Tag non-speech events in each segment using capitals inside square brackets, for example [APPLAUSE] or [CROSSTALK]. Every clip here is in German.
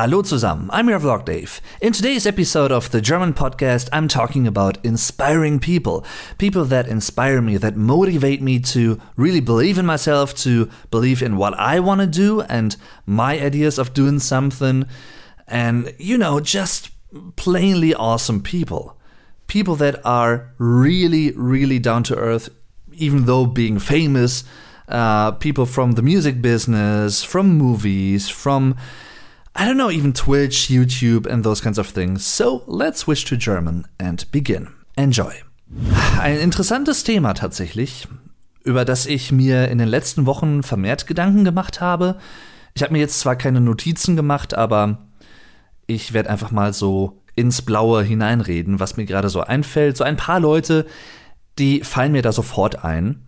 Hallo zusammen, I'm your vlog Dave. In today's episode of the German podcast, I'm talking about inspiring people. People that inspire me, that motivate me to really believe in myself, to believe in what I want to do and my ideas of doing something. And, you know, just plainly awesome people. People that are really, really down to earth, even though being famous. Uh, people from the music business, from movies, from I don't know, even Twitch, YouTube, and those kinds of things. So let's switch to German and begin. Enjoy. Ein interessantes Thema tatsächlich, über das ich mir in den letzten Wochen vermehrt Gedanken gemacht habe. Ich habe mir jetzt zwar keine Notizen gemacht, aber ich werde einfach mal so ins Blaue hineinreden, was mir gerade so einfällt. So ein paar Leute, die fallen mir da sofort ein.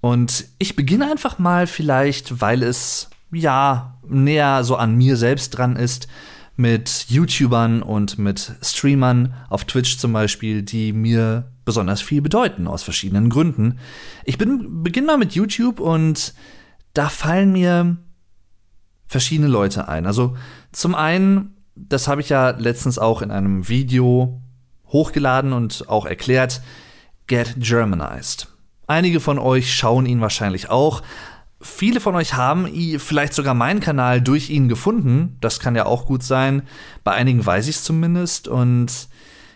Und ich beginne einfach mal vielleicht, weil es ja, näher so an mir selbst dran ist, mit YouTubern und mit Streamern auf Twitch zum Beispiel, die mir besonders viel bedeuten, aus verschiedenen Gründen. Ich bin, beginne mal mit YouTube und da fallen mir verschiedene Leute ein. Also zum einen, das habe ich ja letztens auch in einem Video hochgeladen und auch erklärt, Get Germanized. Einige von euch schauen ihn wahrscheinlich auch, Viele von euch haben vielleicht sogar meinen Kanal durch ihn gefunden. Das kann ja auch gut sein. Bei einigen weiß ich es zumindest. Und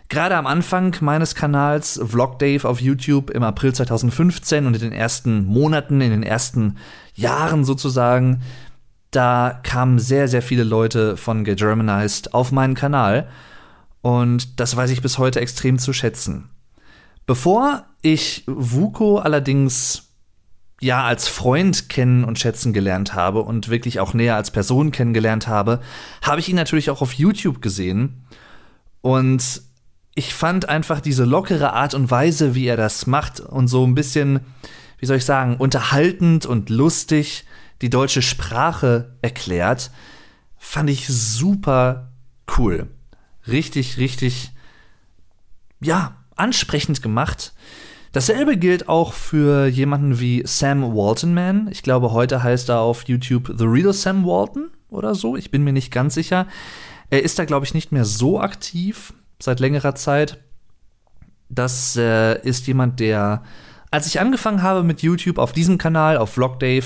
gerade am Anfang meines Kanals, Vlog Dave auf YouTube im April 2015 und in den ersten Monaten, in den ersten Jahren sozusagen, da kamen sehr, sehr viele Leute von Get Germanized auf meinen Kanal. Und das weiß ich bis heute extrem zu schätzen. Bevor ich Vuko allerdings ja als Freund kennen und schätzen gelernt habe und wirklich auch näher als Person kennengelernt habe, habe ich ihn natürlich auch auf YouTube gesehen. Und ich fand einfach diese lockere Art und Weise, wie er das macht und so ein bisschen, wie soll ich sagen, unterhaltend und lustig die deutsche Sprache erklärt, fand ich super cool. Richtig, richtig, ja, ansprechend gemacht. Dasselbe gilt auch für jemanden wie Sam Waltonman. Ich glaube, heute heißt er auf YouTube The Real Sam Walton oder so. Ich bin mir nicht ganz sicher. Er ist da, glaube ich, nicht mehr so aktiv seit längerer Zeit. Das äh, ist jemand, der, als ich angefangen habe mit YouTube auf diesem Kanal, auf Vlog Dave,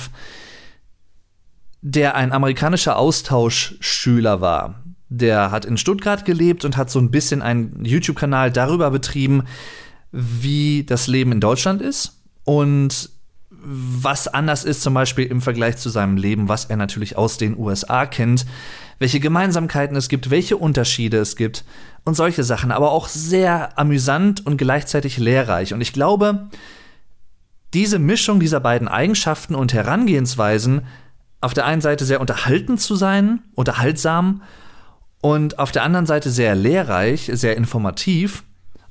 der ein amerikanischer Austauschschüler war. Der hat in Stuttgart gelebt und hat so ein bisschen einen YouTube-Kanal darüber betrieben, wie das Leben in Deutschland ist und was anders ist zum Beispiel im Vergleich zu seinem Leben, was er natürlich aus den USA kennt, welche Gemeinsamkeiten es gibt, welche Unterschiede es gibt und solche Sachen, aber auch sehr amüsant und gleichzeitig lehrreich. Und ich glaube, diese Mischung dieser beiden Eigenschaften und Herangehensweisen, auf der einen Seite sehr unterhaltend zu sein, unterhaltsam, und auf der anderen Seite sehr lehrreich, sehr informativ,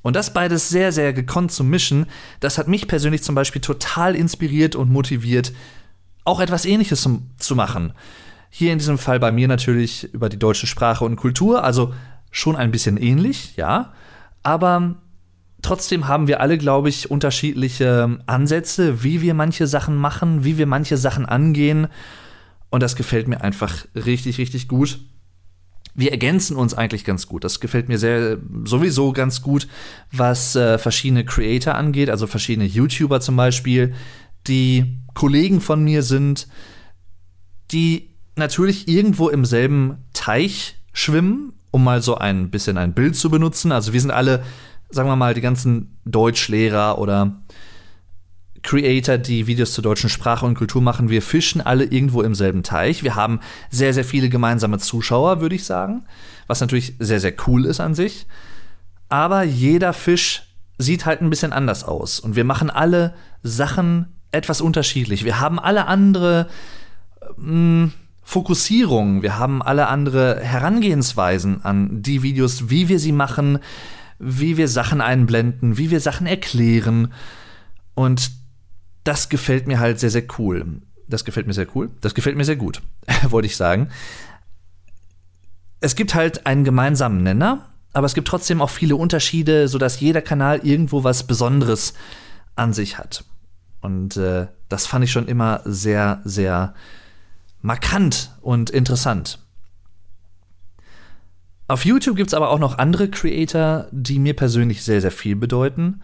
und das beides sehr, sehr gekonnt zu mischen, das hat mich persönlich zum Beispiel total inspiriert und motiviert, auch etwas Ähnliches zum, zu machen. Hier in diesem Fall bei mir natürlich über die deutsche Sprache und Kultur, also schon ein bisschen ähnlich, ja. Aber trotzdem haben wir alle, glaube ich, unterschiedliche Ansätze, wie wir manche Sachen machen, wie wir manche Sachen angehen. Und das gefällt mir einfach richtig, richtig gut wir ergänzen uns eigentlich ganz gut. Das gefällt mir sehr sowieso ganz gut, was äh, verschiedene Creator angeht, also verschiedene YouTuber zum Beispiel, die Kollegen von mir sind, die natürlich irgendwo im selben Teich schwimmen, um mal so ein bisschen ein Bild zu benutzen. Also wir sind alle, sagen wir mal, die ganzen Deutschlehrer oder Creator, die Videos zur deutschen Sprache und Kultur machen. Wir fischen alle irgendwo im selben Teich. Wir haben sehr, sehr viele gemeinsame Zuschauer, würde ich sagen, was natürlich sehr, sehr cool ist an sich. Aber jeder Fisch sieht halt ein bisschen anders aus und wir machen alle Sachen etwas unterschiedlich. Wir haben alle andere hm, Fokussierungen, wir haben alle andere Herangehensweisen an die Videos, wie wir sie machen, wie wir Sachen einblenden, wie wir Sachen erklären. Und das gefällt mir halt sehr, sehr cool. Das gefällt mir sehr cool. Das gefällt mir sehr gut, [LAUGHS] wollte ich sagen. Es gibt halt einen gemeinsamen Nenner, aber es gibt trotzdem auch viele Unterschiede, sodass jeder Kanal irgendwo was Besonderes an sich hat. Und äh, das fand ich schon immer sehr, sehr markant und interessant. Auf YouTube gibt es aber auch noch andere Creator, die mir persönlich sehr, sehr viel bedeuten,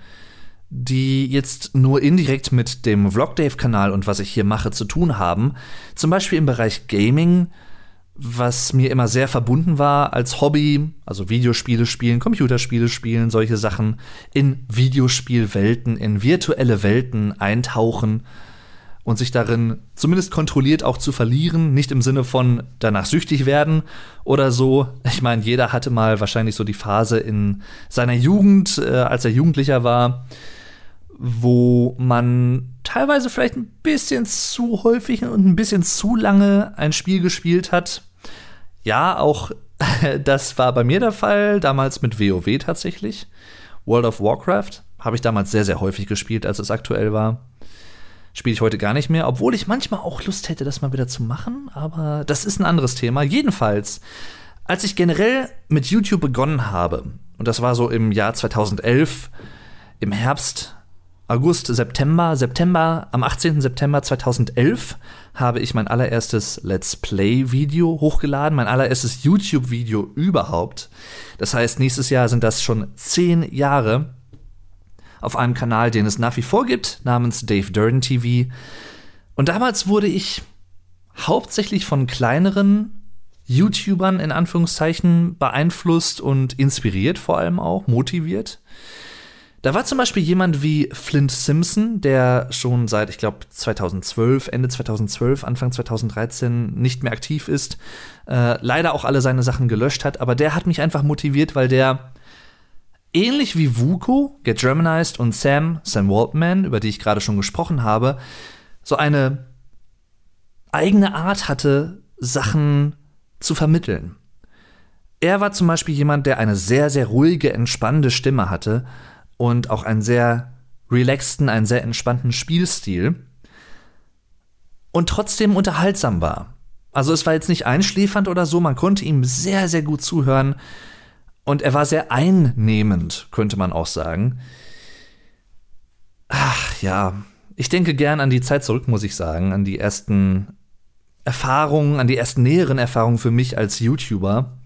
die jetzt nur indirekt mit dem Vlogdave-Kanal und was ich hier mache zu tun haben. Zum Beispiel im Bereich Gaming, was mir immer sehr verbunden war als Hobby, also Videospiele spielen, Computerspiele spielen, solche Sachen, in Videospielwelten, in virtuelle Welten eintauchen und sich darin zumindest kontrolliert auch zu verlieren, nicht im Sinne von danach süchtig werden oder so. Ich meine, jeder hatte mal wahrscheinlich so die Phase in seiner Jugend, äh, als er Jugendlicher war, wo man teilweise vielleicht ein bisschen zu häufig und ein bisschen zu lange ein Spiel gespielt hat. Ja, auch [LAUGHS] das war bei mir der Fall, damals mit WoW tatsächlich. World of Warcraft habe ich damals sehr, sehr häufig gespielt, als es aktuell war. Spiele ich heute gar nicht mehr, obwohl ich manchmal auch Lust hätte, das mal wieder zu machen, aber das ist ein anderes Thema. Jedenfalls, als ich generell mit YouTube begonnen habe, und das war so im Jahr 2011, im Herbst, August, September, September, am 18. September 2011 habe ich mein allererstes Let's Play-Video hochgeladen, mein allererstes YouTube-Video überhaupt. Das heißt, nächstes Jahr sind das schon zehn Jahre auf einem Kanal, den es nach wie vor gibt, namens Dave Durden TV. Und damals wurde ich hauptsächlich von kleineren YouTubern in Anführungszeichen beeinflusst und inspiriert, vor allem auch motiviert. Da war zum Beispiel jemand wie Flint Simpson, der schon seit, ich glaube, 2012, Ende 2012, Anfang 2013 nicht mehr aktiv ist, äh, leider auch alle seine Sachen gelöscht hat, aber der hat mich einfach motiviert, weil der ähnlich wie Vuko, Get Germanized und Sam, Sam Waldman, über die ich gerade schon gesprochen habe, so eine eigene Art hatte, Sachen zu vermitteln. Er war zum Beispiel jemand, der eine sehr, sehr ruhige, entspannende Stimme hatte und auch einen sehr relaxten, einen sehr entspannten Spielstil und trotzdem unterhaltsam war. Also es war jetzt nicht einschläfernd oder so, man konnte ihm sehr, sehr gut zuhören und er war sehr einnehmend, könnte man auch sagen. Ach ja, ich denke gern an die Zeit zurück, muss ich sagen, an die ersten Erfahrungen, an die ersten näheren Erfahrungen für mich als YouTuber.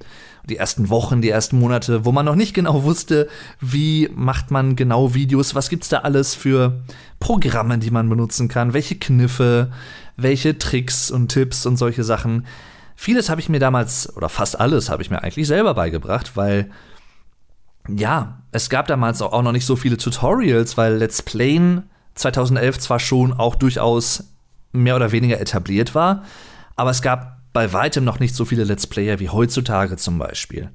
Die ersten Wochen, die ersten Monate, wo man noch nicht genau wusste, wie macht man genau Videos, was gibt's da alles für Programme, die man benutzen kann, welche Kniffe, welche Tricks und Tipps und solche Sachen. Vieles habe ich mir damals, oder fast alles habe ich mir eigentlich selber beigebracht, weil ja, es gab damals auch noch nicht so viele Tutorials, weil Let's Playen 2011 zwar schon auch durchaus mehr oder weniger etabliert war, aber es gab bei weitem noch nicht so viele Let's Player wie heutzutage zum Beispiel.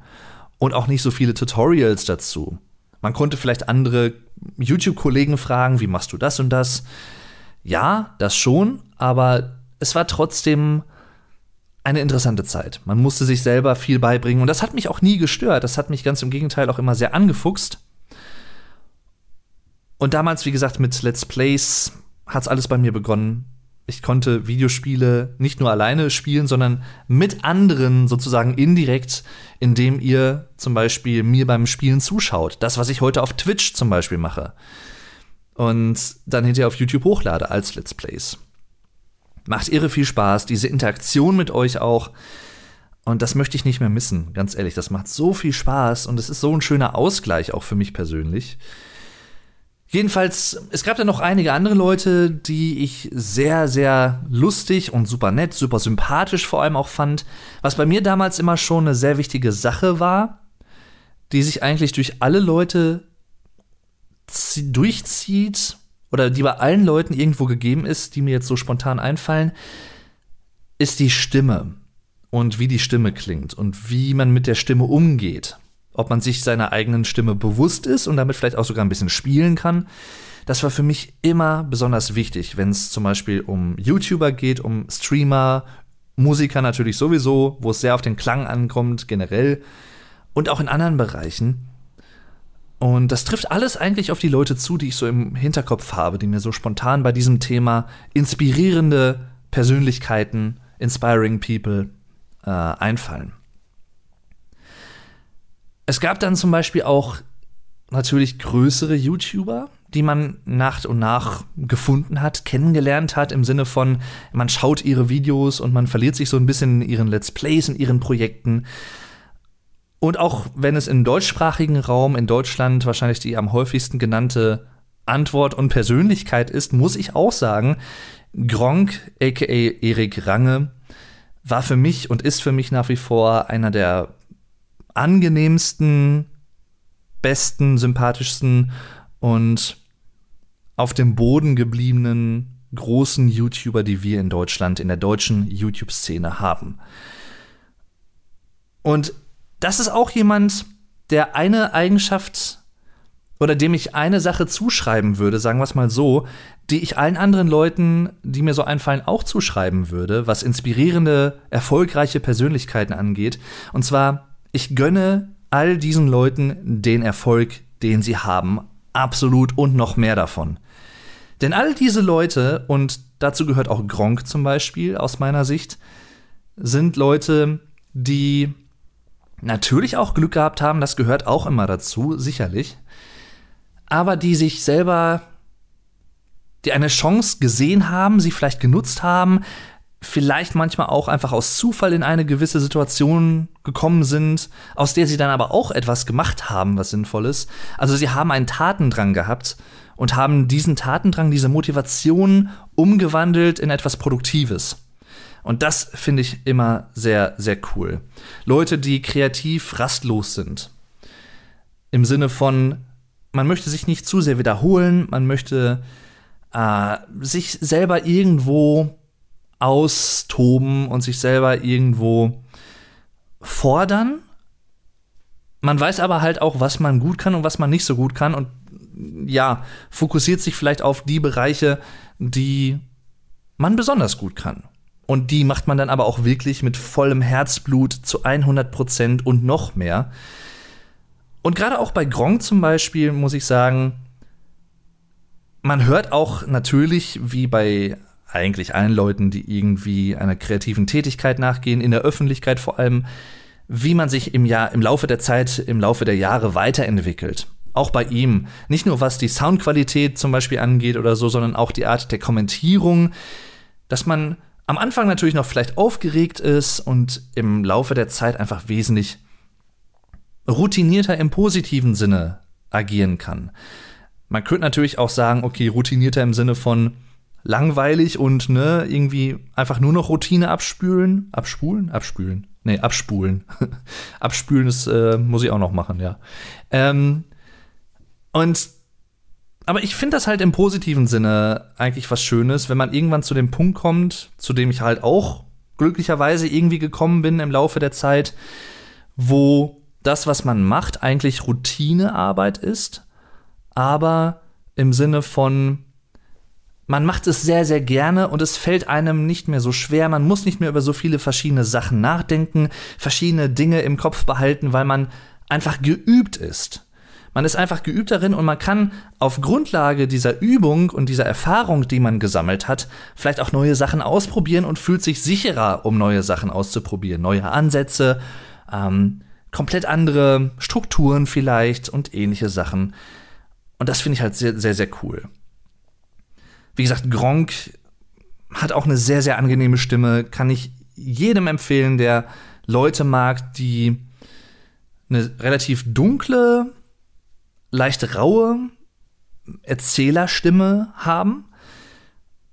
Und auch nicht so viele Tutorials dazu. Man konnte vielleicht andere YouTube-Kollegen fragen, wie machst du das und das? Ja, das schon, aber es war trotzdem eine interessante Zeit. Man musste sich selber viel beibringen und das hat mich auch nie gestört. Das hat mich ganz im Gegenteil auch immer sehr angefuchst. Und damals, wie gesagt, mit Let's Plays hat es alles bei mir begonnen. Ich konnte Videospiele nicht nur alleine spielen, sondern mit anderen sozusagen indirekt, indem ihr zum Beispiel mir beim Spielen zuschaut. Das, was ich heute auf Twitch zum Beispiel mache. Und dann hinterher auf YouTube hochlade als Let's Plays. Macht irre viel Spaß, diese Interaktion mit euch auch. Und das möchte ich nicht mehr missen, ganz ehrlich. Das macht so viel Spaß und es ist so ein schöner Ausgleich auch für mich persönlich. Jedenfalls, es gab da noch einige andere Leute, die ich sehr, sehr lustig und super nett, super sympathisch vor allem auch fand. Was bei mir damals immer schon eine sehr wichtige Sache war, die sich eigentlich durch alle Leute durchzieht oder die bei allen Leuten irgendwo gegeben ist, die mir jetzt so spontan einfallen, ist die Stimme und wie die Stimme klingt und wie man mit der Stimme umgeht. Ob man sich seiner eigenen Stimme bewusst ist und damit vielleicht auch sogar ein bisschen spielen kann. Das war für mich immer besonders wichtig, wenn es zum Beispiel um YouTuber geht, um Streamer, Musiker natürlich sowieso, wo es sehr auf den Klang ankommt, generell. Und auch in anderen Bereichen. Und das trifft alles eigentlich auf die Leute zu, die ich so im Hinterkopf habe, die mir so spontan bei diesem Thema inspirierende Persönlichkeiten, inspiring people äh, einfallen. Es gab dann zum Beispiel auch natürlich größere YouTuber, die man nach und nach gefunden hat, kennengelernt hat, im Sinne von, man schaut ihre Videos und man verliert sich so ein bisschen in ihren Let's Plays, in ihren Projekten. Und auch wenn es im deutschsprachigen Raum in Deutschland wahrscheinlich die am häufigsten genannte Antwort und Persönlichkeit ist, muss ich auch sagen, Gronk, aka Erik Range, war für mich und ist für mich nach wie vor einer der angenehmsten, besten, sympathischsten und auf dem Boden gebliebenen großen YouTuber, die wir in Deutschland, in der deutschen YouTube-Szene haben. Und das ist auch jemand, der eine Eigenschaft oder dem ich eine Sache zuschreiben würde, sagen wir es mal so, die ich allen anderen Leuten, die mir so einfallen, auch zuschreiben würde, was inspirierende, erfolgreiche Persönlichkeiten angeht. Und zwar, ich gönne all diesen Leuten den Erfolg, den sie haben, absolut und noch mehr davon. Denn all diese Leute, und dazu gehört auch Gronk zum Beispiel aus meiner Sicht, sind Leute, die natürlich auch Glück gehabt haben, das gehört auch immer dazu, sicherlich, aber die sich selber, die eine Chance gesehen haben, sie vielleicht genutzt haben, vielleicht manchmal auch einfach aus Zufall in eine gewisse Situation gekommen sind, aus der sie dann aber auch etwas gemacht haben, was sinnvolles. Also sie haben einen Tatendrang gehabt und haben diesen Tatendrang, diese Motivation umgewandelt in etwas Produktives. Und das finde ich immer sehr, sehr cool. Leute, die kreativ rastlos sind. Im Sinne von, man möchte sich nicht zu sehr wiederholen, man möchte äh, sich selber irgendwo austoben und sich selber irgendwo fordern. Man weiß aber halt auch, was man gut kann und was man nicht so gut kann und ja, fokussiert sich vielleicht auf die Bereiche, die man besonders gut kann. Und die macht man dann aber auch wirklich mit vollem Herzblut zu 100 Prozent und noch mehr. Und gerade auch bei Gronk zum Beispiel muss ich sagen, man hört auch natürlich, wie bei eigentlich allen Leuten, die irgendwie einer kreativen Tätigkeit nachgehen, in der Öffentlichkeit vor allem, wie man sich im Jahr, im Laufe der Zeit, im Laufe der Jahre weiterentwickelt. Auch bei ihm. Nicht nur was die Soundqualität zum Beispiel angeht oder so, sondern auch die Art der Kommentierung, dass man am Anfang natürlich noch vielleicht aufgeregt ist und im Laufe der Zeit einfach wesentlich routinierter im positiven Sinne agieren kann. Man könnte natürlich auch sagen, okay, routinierter im Sinne von langweilig und ne, irgendwie einfach nur noch Routine abspülen. Abspulen? Abspülen. Nee, abspulen. [LAUGHS] abspülen ist, äh, muss ich auch noch machen, ja. Ähm, und aber ich finde das halt im positiven Sinne eigentlich was Schönes, wenn man irgendwann zu dem Punkt kommt, zu dem ich halt auch glücklicherweise irgendwie gekommen bin im Laufe der Zeit, wo das, was man macht, eigentlich Routinearbeit ist, aber im Sinne von, man macht es sehr, sehr gerne und es fällt einem nicht mehr so schwer. Man muss nicht mehr über so viele verschiedene Sachen nachdenken, verschiedene Dinge im Kopf behalten, weil man einfach geübt ist. Man ist einfach geübt darin und man kann auf Grundlage dieser Übung und dieser Erfahrung, die man gesammelt hat, vielleicht auch neue Sachen ausprobieren und fühlt sich sicherer, um neue Sachen auszuprobieren. Neue Ansätze, ähm, komplett andere Strukturen vielleicht und ähnliche Sachen. Und das finde ich halt sehr, sehr, sehr cool. Wie gesagt, Gronk hat auch eine sehr, sehr angenehme Stimme. Kann ich jedem empfehlen, der Leute mag, die eine relativ dunkle, leicht raue Erzählerstimme haben.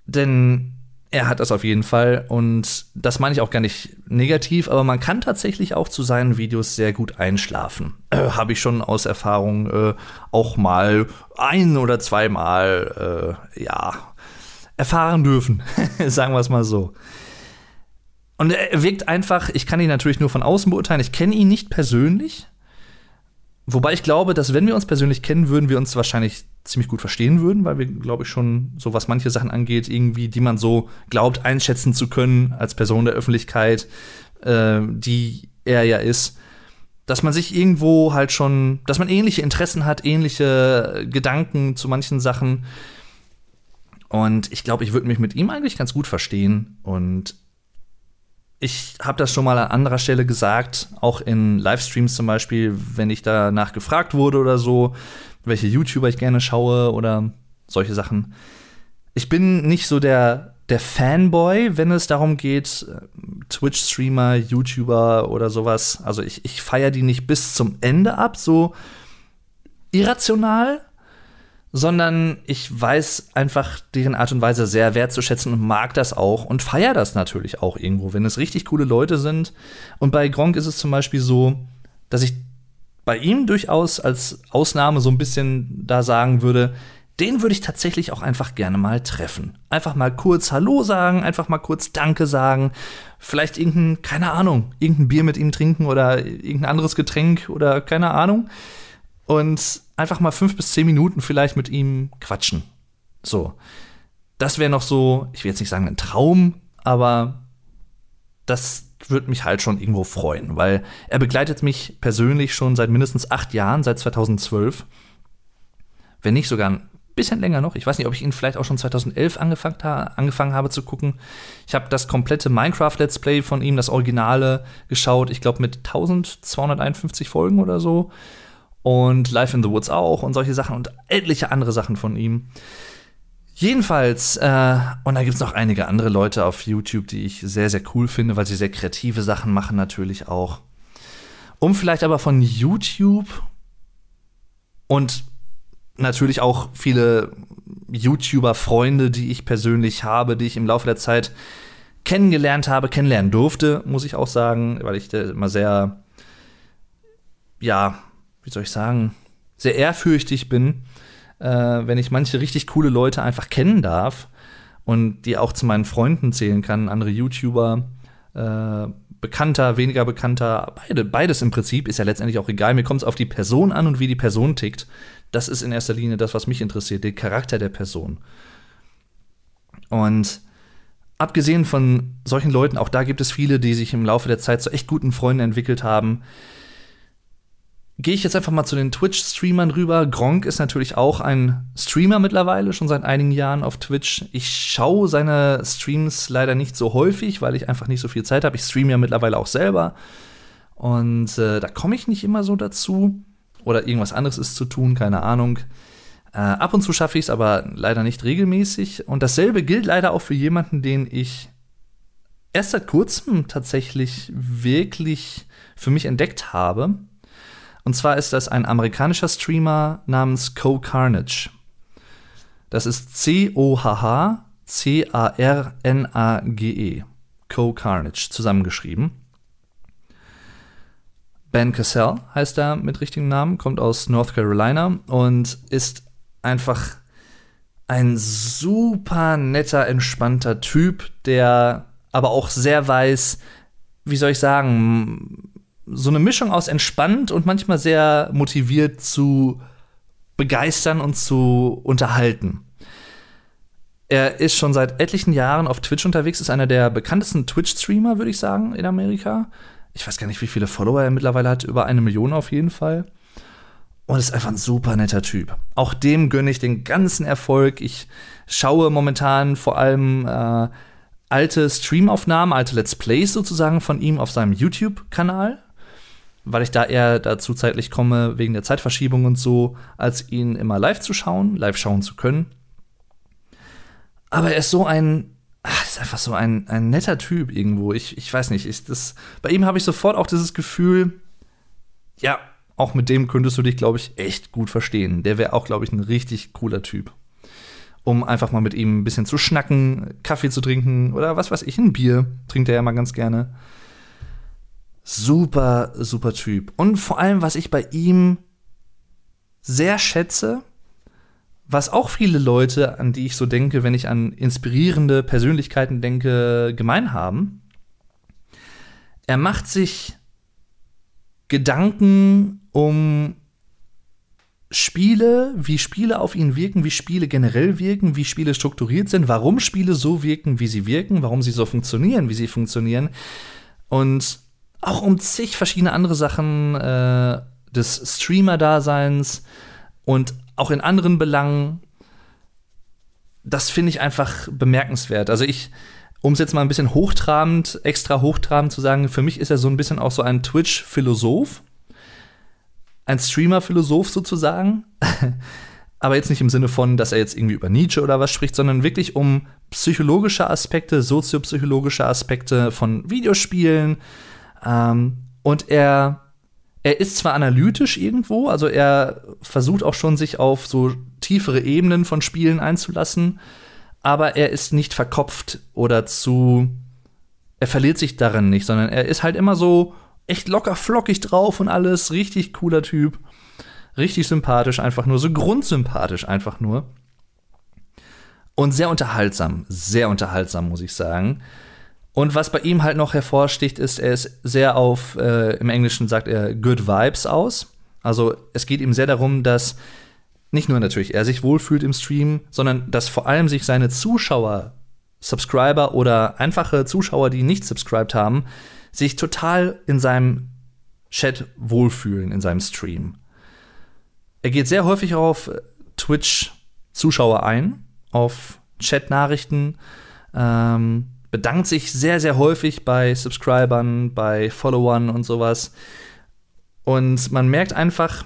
Denn er hat das auf jeden Fall und das meine ich auch gar nicht negativ, aber man kann tatsächlich auch zu seinen Videos sehr gut einschlafen. Äh, Habe ich schon aus Erfahrung äh, auch mal ein oder zweimal äh, ja erfahren dürfen, [LAUGHS] sagen wir es mal so. Und er wirkt einfach, ich kann ihn natürlich nur von außen beurteilen, ich kenne ihn nicht persönlich, Wobei ich glaube, dass wenn wir uns persönlich kennen würden, wir uns wahrscheinlich ziemlich gut verstehen würden, weil wir, glaube ich, schon so was manche Sachen angeht, irgendwie, die man so glaubt, einschätzen zu können als Person der Öffentlichkeit, äh, die er ja ist, dass man sich irgendwo halt schon, dass man ähnliche Interessen hat, ähnliche Gedanken zu manchen Sachen. Und ich glaube, ich würde mich mit ihm eigentlich ganz gut verstehen. Und ich habe das schon mal an anderer Stelle gesagt, auch in Livestreams zum Beispiel, wenn ich danach gefragt wurde oder so, welche YouTuber ich gerne schaue oder solche Sachen. Ich bin nicht so der der Fanboy, wenn es darum geht, Twitch-Streamer, YouTuber oder sowas. Also ich, ich feiere die nicht bis zum Ende ab, so irrational, sondern ich weiß einfach deren Art und Weise sehr wertzuschätzen und mag das auch und feiere das natürlich auch irgendwo, wenn es richtig coole Leute sind. Und bei Gronk ist es zum Beispiel so, dass ich bei ihm durchaus als Ausnahme so ein bisschen da sagen würde, den würde ich tatsächlich auch einfach gerne mal treffen. Einfach mal kurz Hallo sagen, einfach mal kurz Danke sagen, vielleicht irgendein, keine Ahnung, irgendein Bier mit ihm trinken oder irgendein anderes Getränk oder keine Ahnung. Und einfach mal fünf bis zehn Minuten vielleicht mit ihm quatschen. So. Das wäre noch so, ich will jetzt nicht sagen ein Traum, aber das würde mich halt schon irgendwo freuen, weil er begleitet mich persönlich schon seit mindestens acht Jahren, seit 2012. Wenn nicht sogar ein bisschen länger noch. Ich weiß nicht, ob ich ihn vielleicht auch schon 2011 angefangen, angefangen habe zu gucken. Ich habe das komplette Minecraft-Let's Play von ihm, das Originale, geschaut. Ich glaube mit 1251 Folgen oder so. Und Life in the Woods auch und solche Sachen und etliche andere Sachen von ihm. Jedenfalls, äh, und da gibt es noch einige andere Leute auf YouTube, die ich sehr, sehr cool finde, weil sie sehr kreative Sachen machen, natürlich auch. Um vielleicht aber von YouTube und natürlich auch viele YouTuber-Freunde, die ich persönlich habe, die ich im Laufe der Zeit kennengelernt habe, kennenlernen durfte, muss ich auch sagen, weil ich immer sehr, ja, wie soll ich sagen, sehr ehrfürchtig bin, äh, wenn ich manche richtig coole Leute einfach kennen darf und die auch zu meinen Freunden zählen kann, andere YouTuber, äh, bekannter, weniger bekannter, beide, beides im Prinzip ist ja letztendlich auch egal. Mir kommt es auf die Person an und wie die Person tickt. Das ist in erster Linie das, was mich interessiert, der Charakter der Person. Und abgesehen von solchen Leuten, auch da gibt es viele, die sich im Laufe der Zeit zu echt guten Freunden entwickelt haben. Gehe ich jetzt einfach mal zu den Twitch-Streamern rüber. Gronk ist natürlich auch ein Streamer mittlerweile, schon seit einigen Jahren auf Twitch. Ich schaue seine Streams leider nicht so häufig, weil ich einfach nicht so viel Zeit habe. Ich streame ja mittlerweile auch selber. Und äh, da komme ich nicht immer so dazu oder irgendwas anderes ist zu tun, keine Ahnung. Äh, ab und zu schaffe ich es, aber leider nicht regelmäßig. Und dasselbe gilt leider auch für jemanden, den ich erst seit kurzem tatsächlich wirklich für mich entdeckt habe. Und zwar ist das ein amerikanischer Streamer namens Co Carnage. Das ist C-O-H-H-C-A-R-N-A-G-E. Co Carnage zusammengeschrieben. Ben Cassell heißt er mit richtigem Namen, kommt aus North Carolina und ist einfach ein super netter, entspannter Typ, der aber auch sehr weiß, wie soll ich sagen, so eine Mischung aus entspannt und manchmal sehr motiviert zu begeistern und zu unterhalten. Er ist schon seit etlichen Jahren auf Twitch unterwegs, ist einer der bekanntesten Twitch-Streamer, würde ich sagen, in Amerika ich weiß gar nicht, wie viele Follower er mittlerweile hat, über eine Million auf jeden Fall. Und ist einfach ein super netter Typ. Auch dem gönne ich den ganzen Erfolg. Ich schaue momentan vor allem äh, alte Streamaufnahmen, alte Let's Plays sozusagen von ihm auf seinem YouTube-Kanal, weil ich da eher dazu zeitlich komme, wegen der Zeitverschiebung und so, als ihn immer live zu schauen, live schauen zu können. Aber er ist so ein ach, ist einfach so ein, ein netter Typ irgendwo. Ich, ich weiß nicht, ich, das, bei ihm habe ich sofort auch dieses Gefühl, ja, auch mit dem könntest du dich, glaube ich, echt gut verstehen. Der wäre auch, glaube ich, ein richtig cooler Typ. Um einfach mal mit ihm ein bisschen zu schnacken, Kaffee zu trinken oder was weiß ich, ein Bier trinkt er ja mal ganz gerne. Super, super Typ. Und vor allem, was ich bei ihm sehr schätze, was auch viele Leute, an die ich so denke, wenn ich an inspirierende Persönlichkeiten denke, gemein haben. Er macht sich Gedanken um Spiele, wie Spiele auf ihn wirken, wie Spiele generell wirken, wie Spiele strukturiert sind, warum Spiele so wirken, wie sie wirken, warum sie so funktionieren, wie sie funktionieren. Und auch um zig verschiedene andere Sachen äh, des Streamer-Daseins und auch in anderen Belangen, das finde ich einfach bemerkenswert. Also ich, um es jetzt mal ein bisschen hochtrabend, extra hochtrabend zu sagen, für mich ist er so ein bisschen auch so ein Twitch-Philosoph. Ein Streamer-Philosoph sozusagen. [LAUGHS] aber jetzt nicht im Sinne von, dass er jetzt irgendwie über Nietzsche oder was spricht, sondern wirklich um psychologische Aspekte, soziopsychologische Aspekte von Videospielen. Ähm, und er, er ist zwar analytisch irgendwo, also er versucht auch schon, sich auf so tiefere Ebenen von Spielen einzulassen, aber er ist nicht verkopft oder zu. Er verliert sich darin nicht, sondern er ist halt immer so echt locker flockig drauf und alles, richtig cooler Typ. Richtig sympathisch, einfach nur, so grundsympathisch einfach nur. Und sehr unterhaltsam, sehr unterhaltsam, muss ich sagen. Und was bei ihm halt noch hervorsticht, ist, er ist sehr auf, äh, im Englischen sagt er, good vibes aus. Also es geht ihm sehr darum, dass nicht nur natürlich er sich wohlfühlt im Stream, sondern dass vor allem sich seine Zuschauer, Subscriber oder einfache Zuschauer, die nicht subscribed haben, sich total in seinem Chat wohlfühlen, in seinem Stream. Er geht sehr häufig auf Twitch-Zuschauer ein, auf Chat-Nachrichten, ähm, bedankt sich sehr, sehr häufig bei Subscribern, bei Followern und sowas. Und man merkt einfach,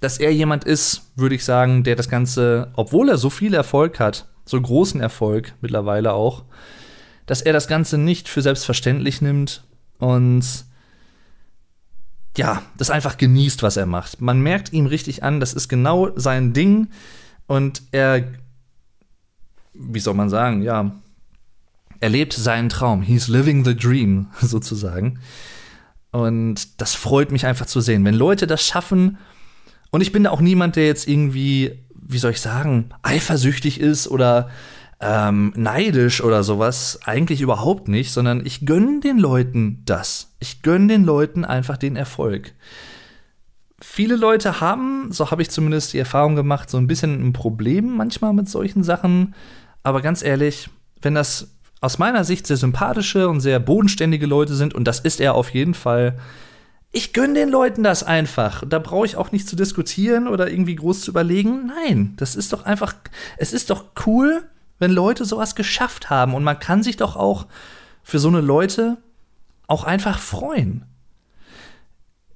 dass er jemand ist, würde ich sagen, der das Ganze, obwohl er so viel Erfolg hat, so großen Erfolg mittlerweile auch, dass er das Ganze nicht für selbstverständlich nimmt und ja, das einfach genießt, was er macht. Man merkt ihm richtig an, das ist genau sein Ding und er, wie soll man sagen, ja, er lebt seinen Traum. He's living the dream, [LAUGHS] sozusagen. Und das freut mich einfach zu sehen. Wenn Leute das schaffen, und ich bin da auch niemand, der jetzt irgendwie, wie soll ich sagen, eifersüchtig ist oder ähm, neidisch oder sowas. Eigentlich überhaupt nicht, sondern ich gönne den Leuten das. Ich gönne den Leuten einfach den Erfolg. Viele Leute haben, so habe ich zumindest die Erfahrung gemacht, so ein bisschen ein Problem manchmal mit solchen Sachen. Aber ganz ehrlich, wenn das aus meiner Sicht sehr sympathische und sehr bodenständige Leute sind, und das ist er auf jeden Fall, ich gönne den Leuten das einfach. Da brauche ich auch nicht zu diskutieren oder irgendwie groß zu überlegen. Nein, das ist doch einfach, es ist doch cool, wenn Leute sowas geschafft haben. Und man kann sich doch auch für so eine Leute auch einfach freuen.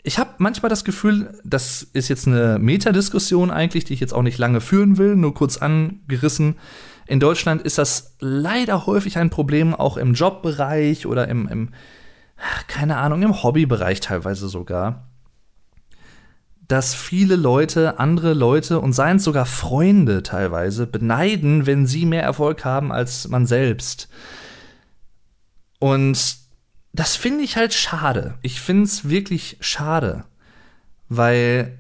Ich habe manchmal das Gefühl, das ist jetzt eine Metadiskussion eigentlich, die ich jetzt auch nicht lange führen will, nur kurz angerissen. In Deutschland ist das leider häufig ein Problem, auch im Jobbereich oder im, im keine Ahnung, im Hobbybereich teilweise sogar, dass viele Leute, andere Leute und seien es sogar Freunde teilweise, beneiden, wenn sie mehr Erfolg haben als man selbst. Und das finde ich halt schade. Ich finde es wirklich schade, weil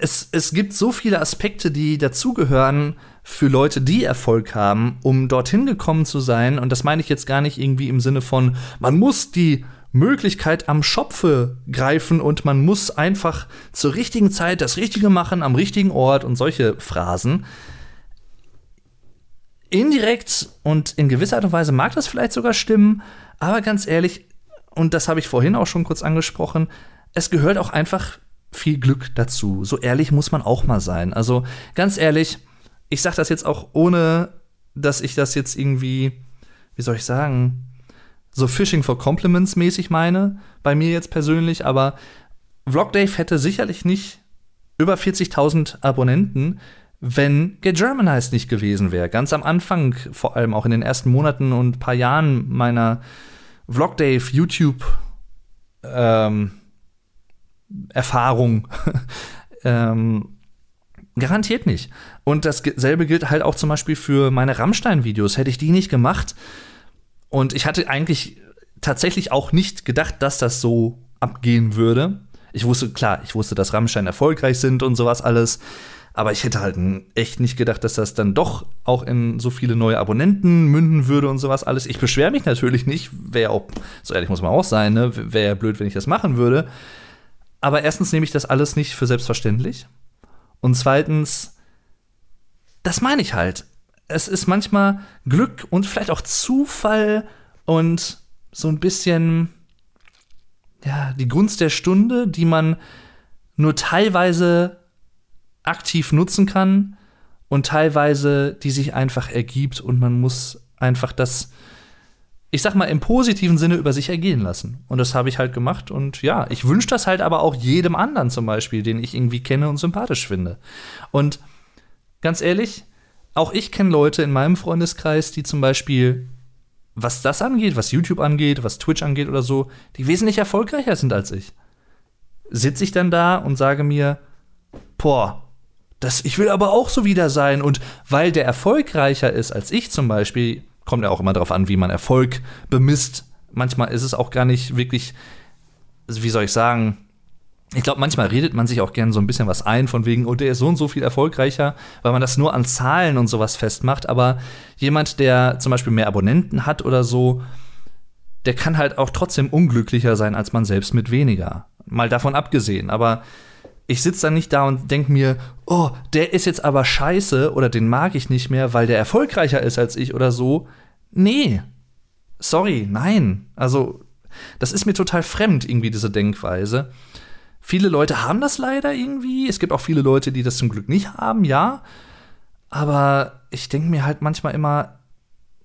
es, es gibt so viele Aspekte, die dazugehören für Leute, die Erfolg haben, um dorthin gekommen zu sein. Und das meine ich jetzt gar nicht irgendwie im Sinne von, man muss die Möglichkeit am Schopfe greifen und man muss einfach zur richtigen Zeit das Richtige machen, am richtigen Ort und solche Phrasen. Indirekt und in gewisser Art und Weise mag das vielleicht sogar stimmen, aber ganz ehrlich, und das habe ich vorhin auch schon kurz angesprochen, es gehört auch einfach viel Glück dazu. So ehrlich muss man auch mal sein. Also ganz ehrlich, ich sage das jetzt auch ohne, dass ich das jetzt irgendwie, wie soll ich sagen, so Fishing for Compliments mäßig meine, bei mir jetzt persönlich, aber Vlogdave hätte sicherlich nicht über 40.000 Abonnenten, wenn Get Germanized nicht gewesen wäre. Ganz am Anfang, vor allem auch in den ersten Monaten und paar Jahren meiner Vlogdave YouTube ähm, Erfahrung. [LAUGHS] ähm, garantiert nicht. Und dasselbe gilt halt auch zum Beispiel für meine Rammstein-Videos. Hätte ich die nicht gemacht und ich hatte eigentlich tatsächlich auch nicht gedacht, dass das so abgehen würde. Ich wusste, klar, ich wusste, dass Rammstein erfolgreich sind und sowas alles. Aber ich hätte halt echt nicht gedacht, dass das dann doch auch in so viele neue Abonnenten münden würde und sowas alles. Ich beschwere mich natürlich nicht. Wäre auch, so ehrlich muss man auch sein, ne? Wäre ja blöd, wenn ich das machen würde. Aber erstens nehme ich das alles nicht für selbstverständlich. Und zweitens, das meine ich halt. Es ist manchmal Glück und vielleicht auch Zufall und so ein bisschen, ja, die Gunst der Stunde, die man nur teilweise aktiv nutzen kann und teilweise die sich einfach ergibt und man muss einfach das ich sag mal, im positiven Sinne über sich ergehen lassen. Und das habe ich halt gemacht. Und ja, ich wünsche das halt aber auch jedem anderen zum Beispiel, den ich irgendwie kenne und sympathisch finde. Und ganz ehrlich, auch ich kenne Leute in meinem Freundeskreis, die zum Beispiel, was das angeht, was YouTube angeht, was Twitch angeht oder so, die wesentlich erfolgreicher sind als ich. Sitze ich dann da und sage mir, boah, das, ich will aber auch so wieder sein. Und weil der erfolgreicher ist als ich zum Beispiel, kommt ja auch immer darauf an, wie man Erfolg bemisst. Manchmal ist es auch gar nicht wirklich, wie soll ich sagen, ich glaube, manchmal redet man sich auch gern so ein bisschen was ein, von wegen, oh, der ist so und so viel erfolgreicher, weil man das nur an Zahlen und sowas festmacht. Aber jemand, der zum Beispiel mehr Abonnenten hat oder so, der kann halt auch trotzdem unglücklicher sein als man selbst mit weniger. Mal davon abgesehen. Aber ich sitze dann nicht da und denke mir, oh, der ist jetzt aber scheiße oder den mag ich nicht mehr, weil der erfolgreicher ist als ich oder so. Nee. Sorry, nein. Also, das ist mir total fremd, irgendwie, diese Denkweise. Viele Leute haben das leider irgendwie. Es gibt auch viele Leute, die das zum Glück nicht haben, ja. Aber ich denke mir halt manchmal immer,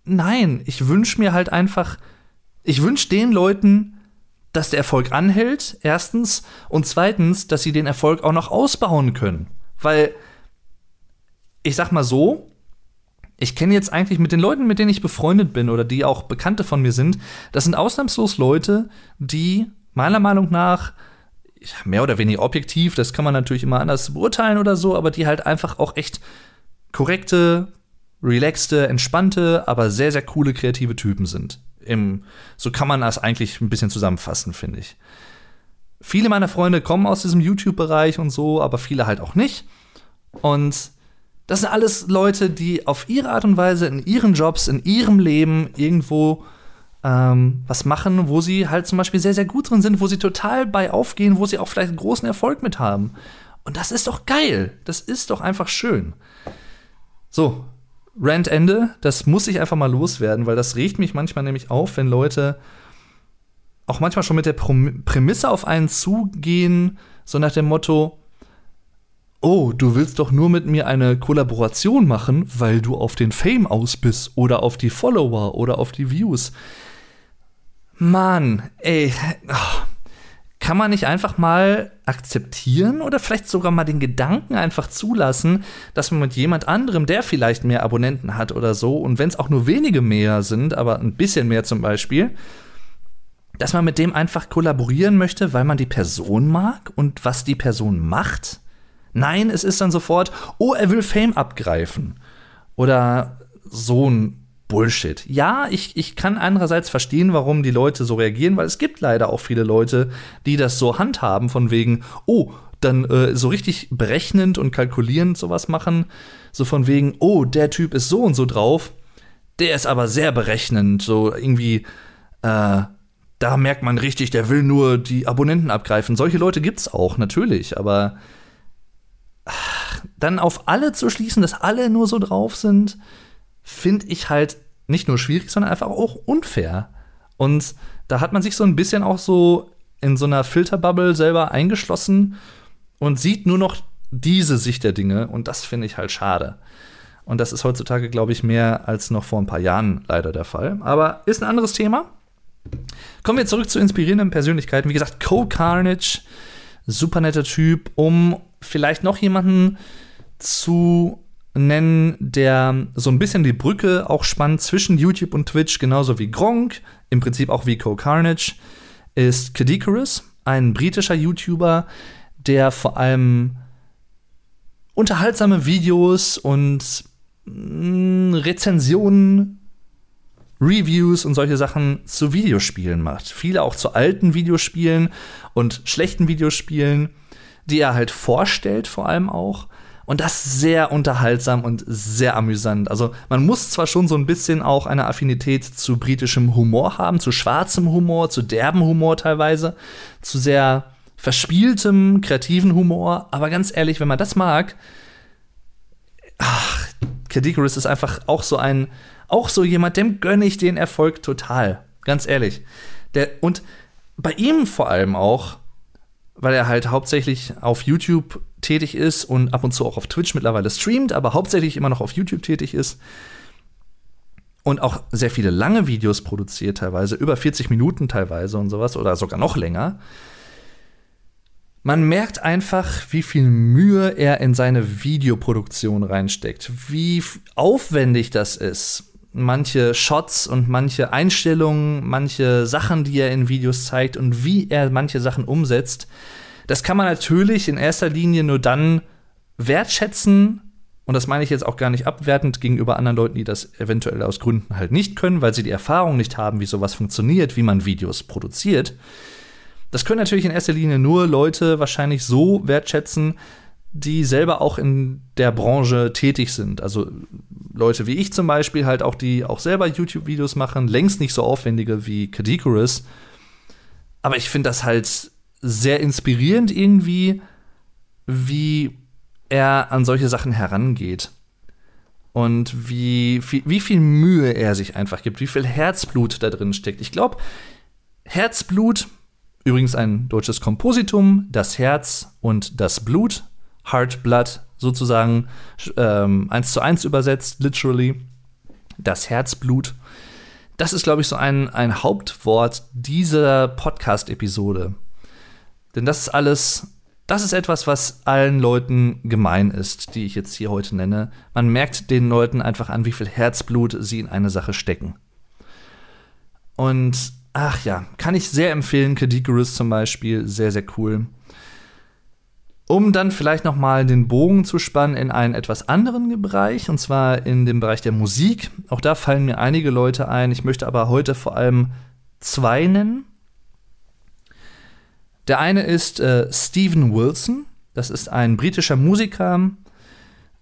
nein, ich wünsche mir halt einfach, ich wünsche den Leuten, dass der Erfolg anhält, erstens, und zweitens, dass sie den Erfolg auch noch ausbauen können. Weil, ich sag mal so, ich kenne jetzt eigentlich mit den Leuten, mit denen ich befreundet bin oder die auch Bekannte von mir sind, das sind ausnahmslos Leute, die meiner Meinung nach mehr oder weniger objektiv, das kann man natürlich immer anders beurteilen oder so, aber die halt einfach auch echt korrekte, relaxte, entspannte, aber sehr, sehr coole kreative Typen sind. Im, so kann man das eigentlich ein bisschen zusammenfassen, finde ich. Viele meiner Freunde kommen aus diesem YouTube-Bereich und so, aber viele halt auch nicht. Und das sind alles Leute, die auf ihre Art und Weise in ihren Jobs, in ihrem Leben irgendwo ähm, was machen, wo sie halt zum Beispiel sehr, sehr gut drin sind, wo sie total bei aufgehen, wo sie auch vielleicht einen großen Erfolg mit haben. Und das ist doch geil. Das ist doch einfach schön. So, Rant Ende. Das muss ich einfach mal loswerden, weil das regt mich manchmal nämlich auf, wenn Leute auch manchmal schon mit der Prämisse auf einen zugehen, so nach dem Motto, oh, du willst doch nur mit mir eine Kollaboration machen, weil du auf den Fame aus bist oder auf die Follower oder auf die Views. Mann, ey, oh, kann man nicht einfach mal akzeptieren oder vielleicht sogar mal den Gedanken einfach zulassen, dass man mit jemand anderem, der vielleicht mehr Abonnenten hat oder so, und wenn es auch nur wenige mehr sind, aber ein bisschen mehr zum Beispiel, dass man mit dem einfach kollaborieren möchte, weil man die Person mag und was die Person macht? Nein, es ist dann sofort, oh, er will Fame abgreifen. Oder so ein Bullshit. Ja, ich, ich kann andererseits verstehen, warum die Leute so reagieren, weil es gibt leider auch viele Leute, die das so handhaben, von wegen, oh, dann äh, so richtig berechnend und kalkulierend sowas machen. So von wegen, oh, der Typ ist so und so drauf, der ist aber sehr berechnend, so irgendwie, äh, da merkt man richtig, der will nur die Abonnenten abgreifen. Solche Leute gibt's auch, natürlich, aber ach, dann auf alle zu schließen, dass alle nur so drauf sind, finde ich halt nicht nur schwierig, sondern einfach auch unfair. Und da hat man sich so ein bisschen auch so in so einer Filterbubble selber eingeschlossen und sieht nur noch diese Sicht der Dinge. Und das finde ich halt schade. Und das ist heutzutage, glaube ich, mehr als noch vor ein paar Jahren leider der Fall. Aber ist ein anderes Thema. Kommen wir zurück zu inspirierenden Persönlichkeiten. Wie gesagt, Cole Carnage, super netter Typ, um vielleicht noch jemanden zu nennen, der so ein bisschen die Brücke auch spannt zwischen YouTube und Twitch, genauso wie Gronk, im Prinzip auch wie Co Carnage, ist Kadikarus, ein britischer YouTuber, der vor allem unterhaltsame Videos und mm, Rezensionen, Reviews und solche Sachen zu Videospielen macht. Viele auch zu alten Videospielen und schlechten Videospielen, die er halt vorstellt, vor allem auch. Und das sehr unterhaltsam und sehr amüsant. Also man muss zwar schon so ein bisschen auch eine Affinität zu britischem Humor haben, zu schwarzem Humor, zu derben Humor teilweise, zu sehr verspieltem, kreativen Humor, aber ganz ehrlich, wenn man das mag, ach, Kadikarus ist einfach auch so ein, auch so jemand, dem gönne ich den Erfolg total. Ganz ehrlich. Der, und bei ihm vor allem auch, weil er halt hauptsächlich auf YouTube tätig ist und ab und zu auch auf Twitch mittlerweile streamt, aber hauptsächlich immer noch auf YouTube tätig ist. und auch sehr viele lange Videos produziert, teilweise über 40 Minuten teilweise und sowas oder sogar noch länger. Man merkt einfach, wie viel Mühe er in seine Videoproduktion reinsteckt, wie aufwendig das ist. Manche Shots und manche Einstellungen, manche Sachen, die er in Videos zeigt und wie er manche Sachen umsetzt. Das kann man natürlich in erster Linie nur dann wertschätzen, und das meine ich jetzt auch gar nicht abwertend gegenüber anderen Leuten, die das eventuell aus Gründen halt nicht können, weil sie die Erfahrung nicht haben, wie sowas funktioniert, wie man Videos produziert. Das können natürlich in erster Linie nur Leute wahrscheinlich so wertschätzen, die selber auch in der Branche tätig sind. Also Leute wie ich zum Beispiel, halt auch, die auch selber YouTube-Videos machen, längst nicht so aufwendige wie Kadikurus. Aber ich finde das halt sehr inspirierend irgendwie, wie er an solche Sachen herangeht. Und wie, wie, wie viel Mühe er sich einfach gibt, wie viel Herzblut da drin steckt. Ich glaube, Herzblut, übrigens ein deutsches Kompositum, das Herz und das Blut, Heart Blood sozusagen ähm, eins zu eins übersetzt, literally, das Herzblut. Das ist, glaube ich, so ein, ein Hauptwort dieser Podcast-Episode. Denn das ist alles das ist etwas, was allen Leuten gemein ist, die ich jetzt hier heute nenne. Man merkt den Leuten einfach an, wie viel Herzblut sie in eine Sache stecken. Und ach ja, kann ich sehr empfehlen, Kadikurus zum Beispiel, sehr, sehr cool. Um dann vielleicht noch mal den Bogen zu spannen in einen etwas anderen Bereich, und zwar in dem Bereich der Musik. Auch da fallen mir einige Leute ein. Ich möchte aber heute vor allem zwei nennen. Der eine ist äh, Stephen Wilson. Das ist ein britischer Musiker,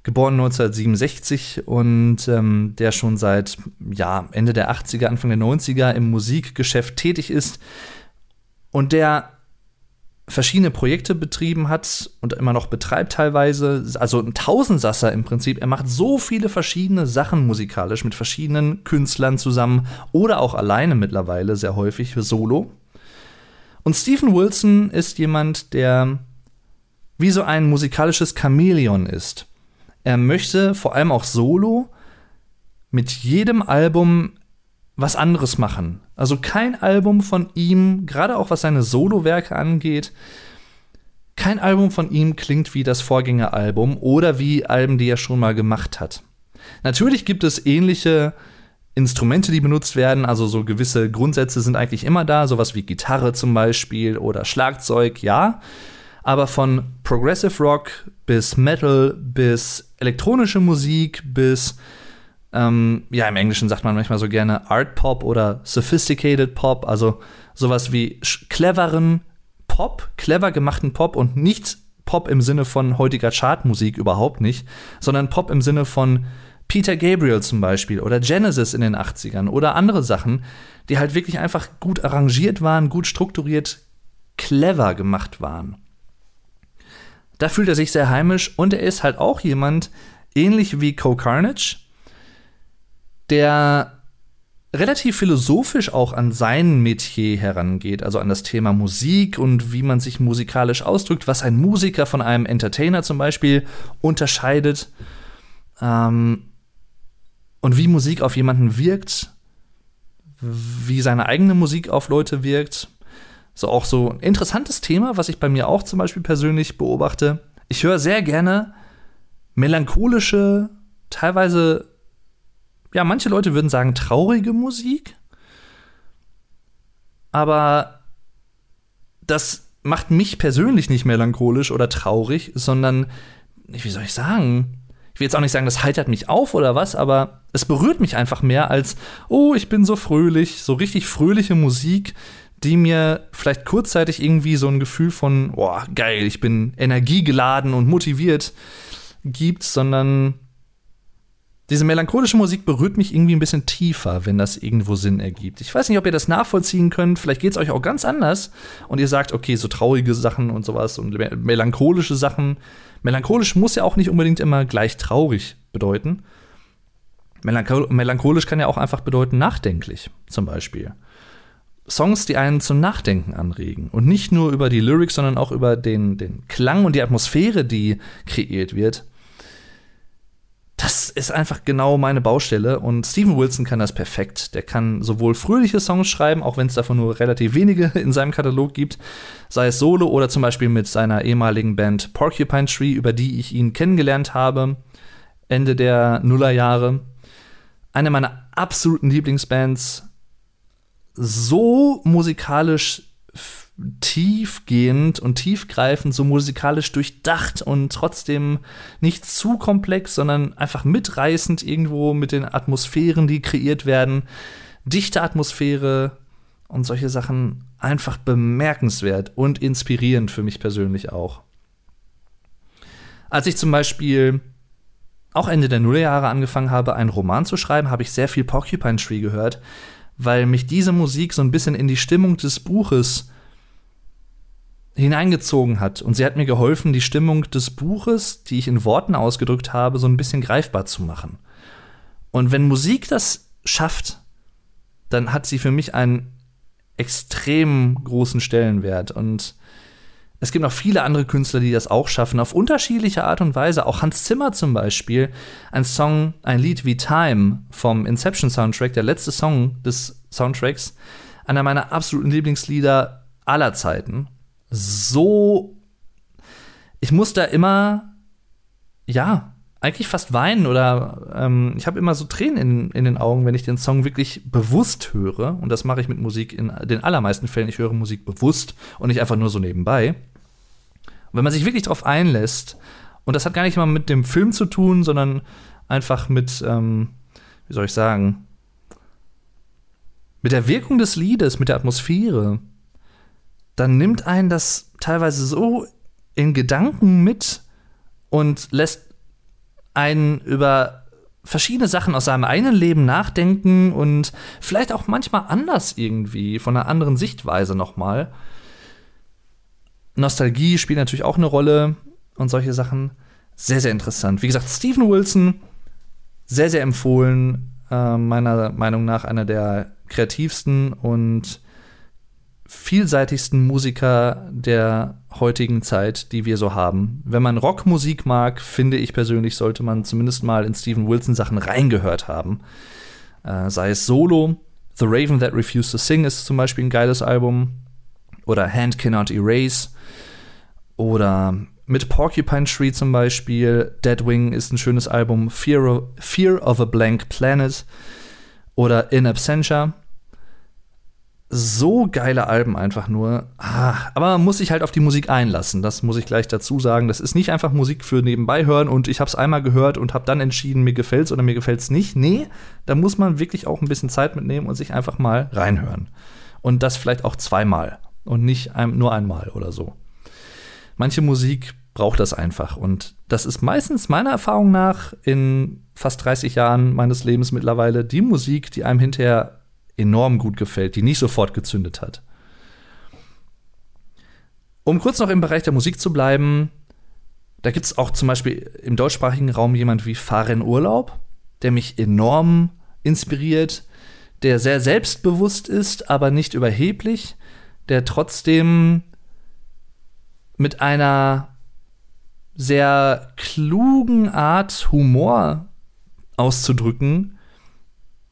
geboren 1967 und ähm, der schon seit ja, Ende der 80er, Anfang der 90er im Musikgeschäft tätig ist und der verschiedene Projekte betrieben hat und immer noch betreibt teilweise, also ein Tausendsasser im Prinzip. Er macht so viele verschiedene Sachen musikalisch mit verschiedenen Künstlern zusammen oder auch alleine mittlerweile sehr häufig Solo. Und Stephen Wilson ist jemand, der wie so ein musikalisches Chamäleon ist. Er möchte vor allem auch solo mit jedem Album was anderes machen. Also kein Album von ihm, gerade auch was seine Solowerke angeht, kein Album von ihm klingt wie das Vorgängeralbum oder wie Alben, die er schon mal gemacht hat. Natürlich gibt es ähnliche Instrumente, die benutzt werden, also so gewisse Grundsätze sind eigentlich immer da, sowas wie Gitarre zum Beispiel oder Schlagzeug, ja. Aber von Progressive Rock bis Metal bis elektronische Musik bis, ähm, ja, im Englischen sagt man manchmal so gerne Art Pop oder Sophisticated Pop, also sowas wie cleveren Pop, clever gemachten Pop und nicht Pop im Sinne von heutiger Chartmusik überhaupt nicht, sondern Pop im Sinne von Peter Gabriel zum Beispiel oder Genesis in den 80ern oder andere Sachen, die halt wirklich einfach gut arrangiert waren, gut strukturiert, clever gemacht waren. Da fühlt er sich sehr heimisch und er ist halt auch jemand, ähnlich wie Co Carnage, der relativ philosophisch auch an sein Metier herangeht, also an das Thema Musik und wie man sich musikalisch ausdrückt, was ein Musiker von einem Entertainer zum Beispiel unterscheidet. Ähm, und wie Musik auf jemanden wirkt, wie seine eigene Musik auf Leute wirkt. So auch so ein interessantes Thema, was ich bei mir auch zum Beispiel persönlich beobachte. Ich höre sehr gerne melancholische, teilweise, ja, manche Leute würden sagen traurige Musik. Aber das macht mich persönlich nicht melancholisch oder traurig, sondern, wie soll ich sagen, ich will jetzt auch nicht sagen, das heitert mich auf oder was, aber es berührt mich einfach mehr als, oh, ich bin so fröhlich, so richtig fröhliche Musik, die mir vielleicht kurzzeitig irgendwie so ein Gefühl von, boah, geil, ich bin energiegeladen und motiviert gibt, sondern diese melancholische Musik berührt mich irgendwie ein bisschen tiefer, wenn das irgendwo Sinn ergibt. Ich weiß nicht, ob ihr das nachvollziehen könnt. Vielleicht geht es euch auch ganz anders und ihr sagt, okay, so traurige Sachen und sowas und melancholische Sachen Melancholisch muss ja auch nicht unbedingt immer gleich traurig bedeuten. Melanchol melancholisch kann ja auch einfach bedeuten nachdenklich, zum Beispiel. Songs, die einen zum Nachdenken anregen. Und nicht nur über die Lyrics, sondern auch über den, den Klang und die Atmosphäre, die kreiert wird. Das ist einfach genau meine Baustelle und Steven Wilson kann das perfekt. Der kann sowohl fröhliche Songs schreiben, auch wenn es davon nur relativ wenige in seinem Katalog gibt, sei es solo oder zum Beispiel mit seiner ehemaligen Band Porcupine Tree, über die ich ihn kennengelernt habe, Ende der Nullerjahre. Eine meiner absoluten Lieblingsbands, so musikalisch tiefgehend und tiefgreifend, so musikalisch durchdacht und trotzdem nicht zu komplex, sondern einfach mitreißend irgendwo mit den Atmosphären, die kreiert werden. Dichte Atmosphäre und solche Sachen einfach bemerkenswert und inspirierend für mich persönlich auch. Als ich zum Beispiel auch Ende der Nullerjahre angefangen habe, einen Roman zu schreiben, habe ich sehr viel Porcupine Tree gehört, weil mich diese Musik so ein bisschen in die Stimmung des Buches hineingezogen hat. Und sie hat mir geholfen, die Stimmung des Buches, die ich in Worten ausgedrückt habe, so ein bisschen greifbar zu machen. Und wenn Musik das schafft, dann hat sie für mich einen extrem großen Stellenwert. Und es gibt noch viele andere Künstler, die das auch schaffen, auf unterschiedliche Art und Weise. Auch Hans Zimmer zum Beispiel, ein Song, ein Lied wie Time vom Inception Soundtrack, der letzte Song des Soundtracks, einer meiner absoluten Lieblingslieder aller Zeiten so. Ich muss da immer, ja, eigentlich fast weinen oder ähm, ich habe immer so Tränen in, in den Augen, wenn ich den Song wirklich bewusst höre. Und das mache ich mit Musik in den allermeisten Fällen. Ich höre Musik bewusst und nicht einfach nur so nebenbei. Und wenn man sich wirklich darauf einlässt, und das hat gar nicht mal mit dem Film zu tun, sondern einfach mit, ähm, wie soll ich sagen, mit der Wirkung des Liedes, mit der Atmosphäre, dann nimmt einen das teilweise so in Gedanken mit und lässt einen über verschiedene Sachen aus seinem eigenen Leben nachdenken und vielleicht auch manchmal anders irgendwie, von einer anderen Sichtweise nochmal. Nostalgie spielt natürlich auch eine Rolle und solche Sachen. Sehr, sehr interessant. Wie gesagt, Stephen Wilson, sehr, sehr empfohlen. Äh, meiner Meinung nach einer der kreativsten und vielseitigsten Musiker der heutigen Zeit, die wir so haben. Wenn man Rockmusik mag, finde ich persönlich, sollte man zumindest mal in Steven Wilson Sachen reingehört haben. Äh, sei es Solo, The Raven That Refused to Sing ist zum Beispiel ein geiles Album. Oder Hand Cannot Erase. Oder mit Porcupine Tree zum Beispiel. Deadwing ist ein schönes Album. Fear of, Fear of a Blank Planet. Oder In Absentia so geile Alben einfach nur. Ah, aber man muss sich halt auf die Musik einlassen. Das muss ich gleich dazu sagen. Das ist nicht einfach Musik für nebenbei hören und ich habe es einmal gehört und habe dann entschieden, mir gefällt's oder mir gefällt's nicht. Nee, da muss man wirklich auch ein bisschen Zeit mitnehmen und sich einfach mal reinhören. Und das vielleicht auch zweimal und nicht ein, nur einmal oder so. Manche Musik braucht das einfach und das ist meistens meiner Erfahrung nach in fast 30 Jahren meines Lebens mittlerweile die Musik, die einem hinterher enorm gut gefällt, die nicht sofort gezündet hat. Um kurz noch im Bereich der Musik zu bleiben, da gibt es auch zum Beispiel im deutschsprachigen Raum jemand wie Fahren Urlaub, der mich enorm inspiriert, der sehr selbstbewusst ist, aber nicht überheblich, der trotzdem mit einer sehr klugen Art Humor auszudrücken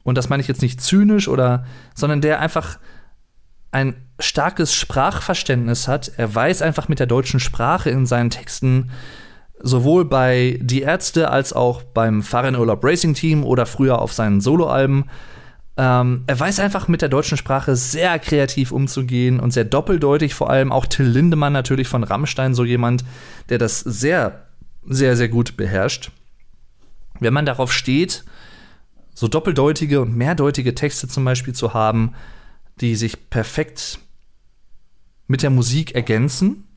und das meine ich jetzt nicht zynisch oder, sondern der einfach ein starkes Sprachverständnis hat. Er weiß einfach mit der deutschen Sprache in seinen Texten sowohl bei Die Ärzte als auch beim Fahrradurlaub Racing Team oder früher auf seinen Soloalben. Ähm, er weiß einfach mit der deutschen Sprache sehr kreativ umzugehen und sehr doppeldeutig, vor allem auch Till Lindemann natürlich von Rammstein, so jemand, der das sehr, sehr, sehr gut beherrscht. Wenn man darauf steht, so doppeldeutige und mehrdeutige Texte zum Beispiel zu haben, die sich perfekt mit der Musik ergänzen,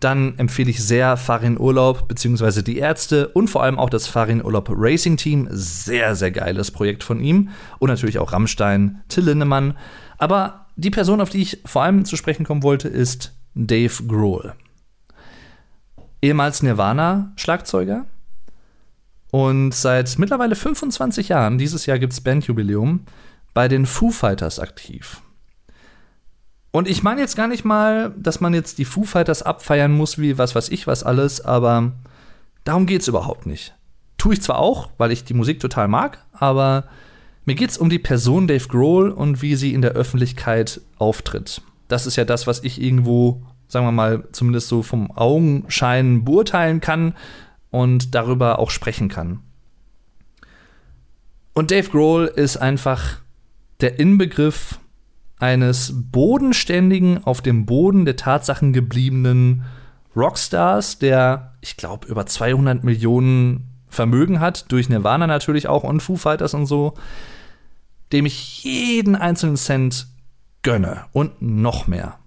dann empfehle ich sehr Farin Urlaub bzw. die Ärzte und vor allem auch das Farin Urlaub Racing Team. Sehr, sehr geiles Projekt von ihm. Und natürlich auch Rammstein, Till Lindemann. Aber die Person, auf die ich vor allem zu sprechen kommen wollte, ist Dave Grohl. Ehemals Nirvana-Schlagzeuger, und seit mittlerweile 25 Jahren, dieses Jahr gibt es Bandjubiläum, bei den Foo Fighters aktiv. Und ich meine jetzt gar nicht mal, dass man jetzt die Foo Fighters abfeiern muss, wie was weiß ich was alles, aber darum geht es überhaupt nicht. tue ich zwar auch, weil ich die Musik total mag, aber mir geht es um die Person Dave Grohl und wie sie in der Öffentlichkeit auftritt. Das ist ja das, was ich irgendwo, sagen wir mal, zumindest so vom Augenschein beurteilen kann und darüber auch sprechen kann. Und Dave Grohl ist einfach der Inbegriff eines bodenständigen, auf dem Boden der Tatsachen gebliebenen Rockstars, der, ich glaube, über 200 Millionen Vermögen hat, durch Nirvana natürlich auch und Foo Fighters und so, dem ich jeden einzelnen Cent gönne und noch mehr.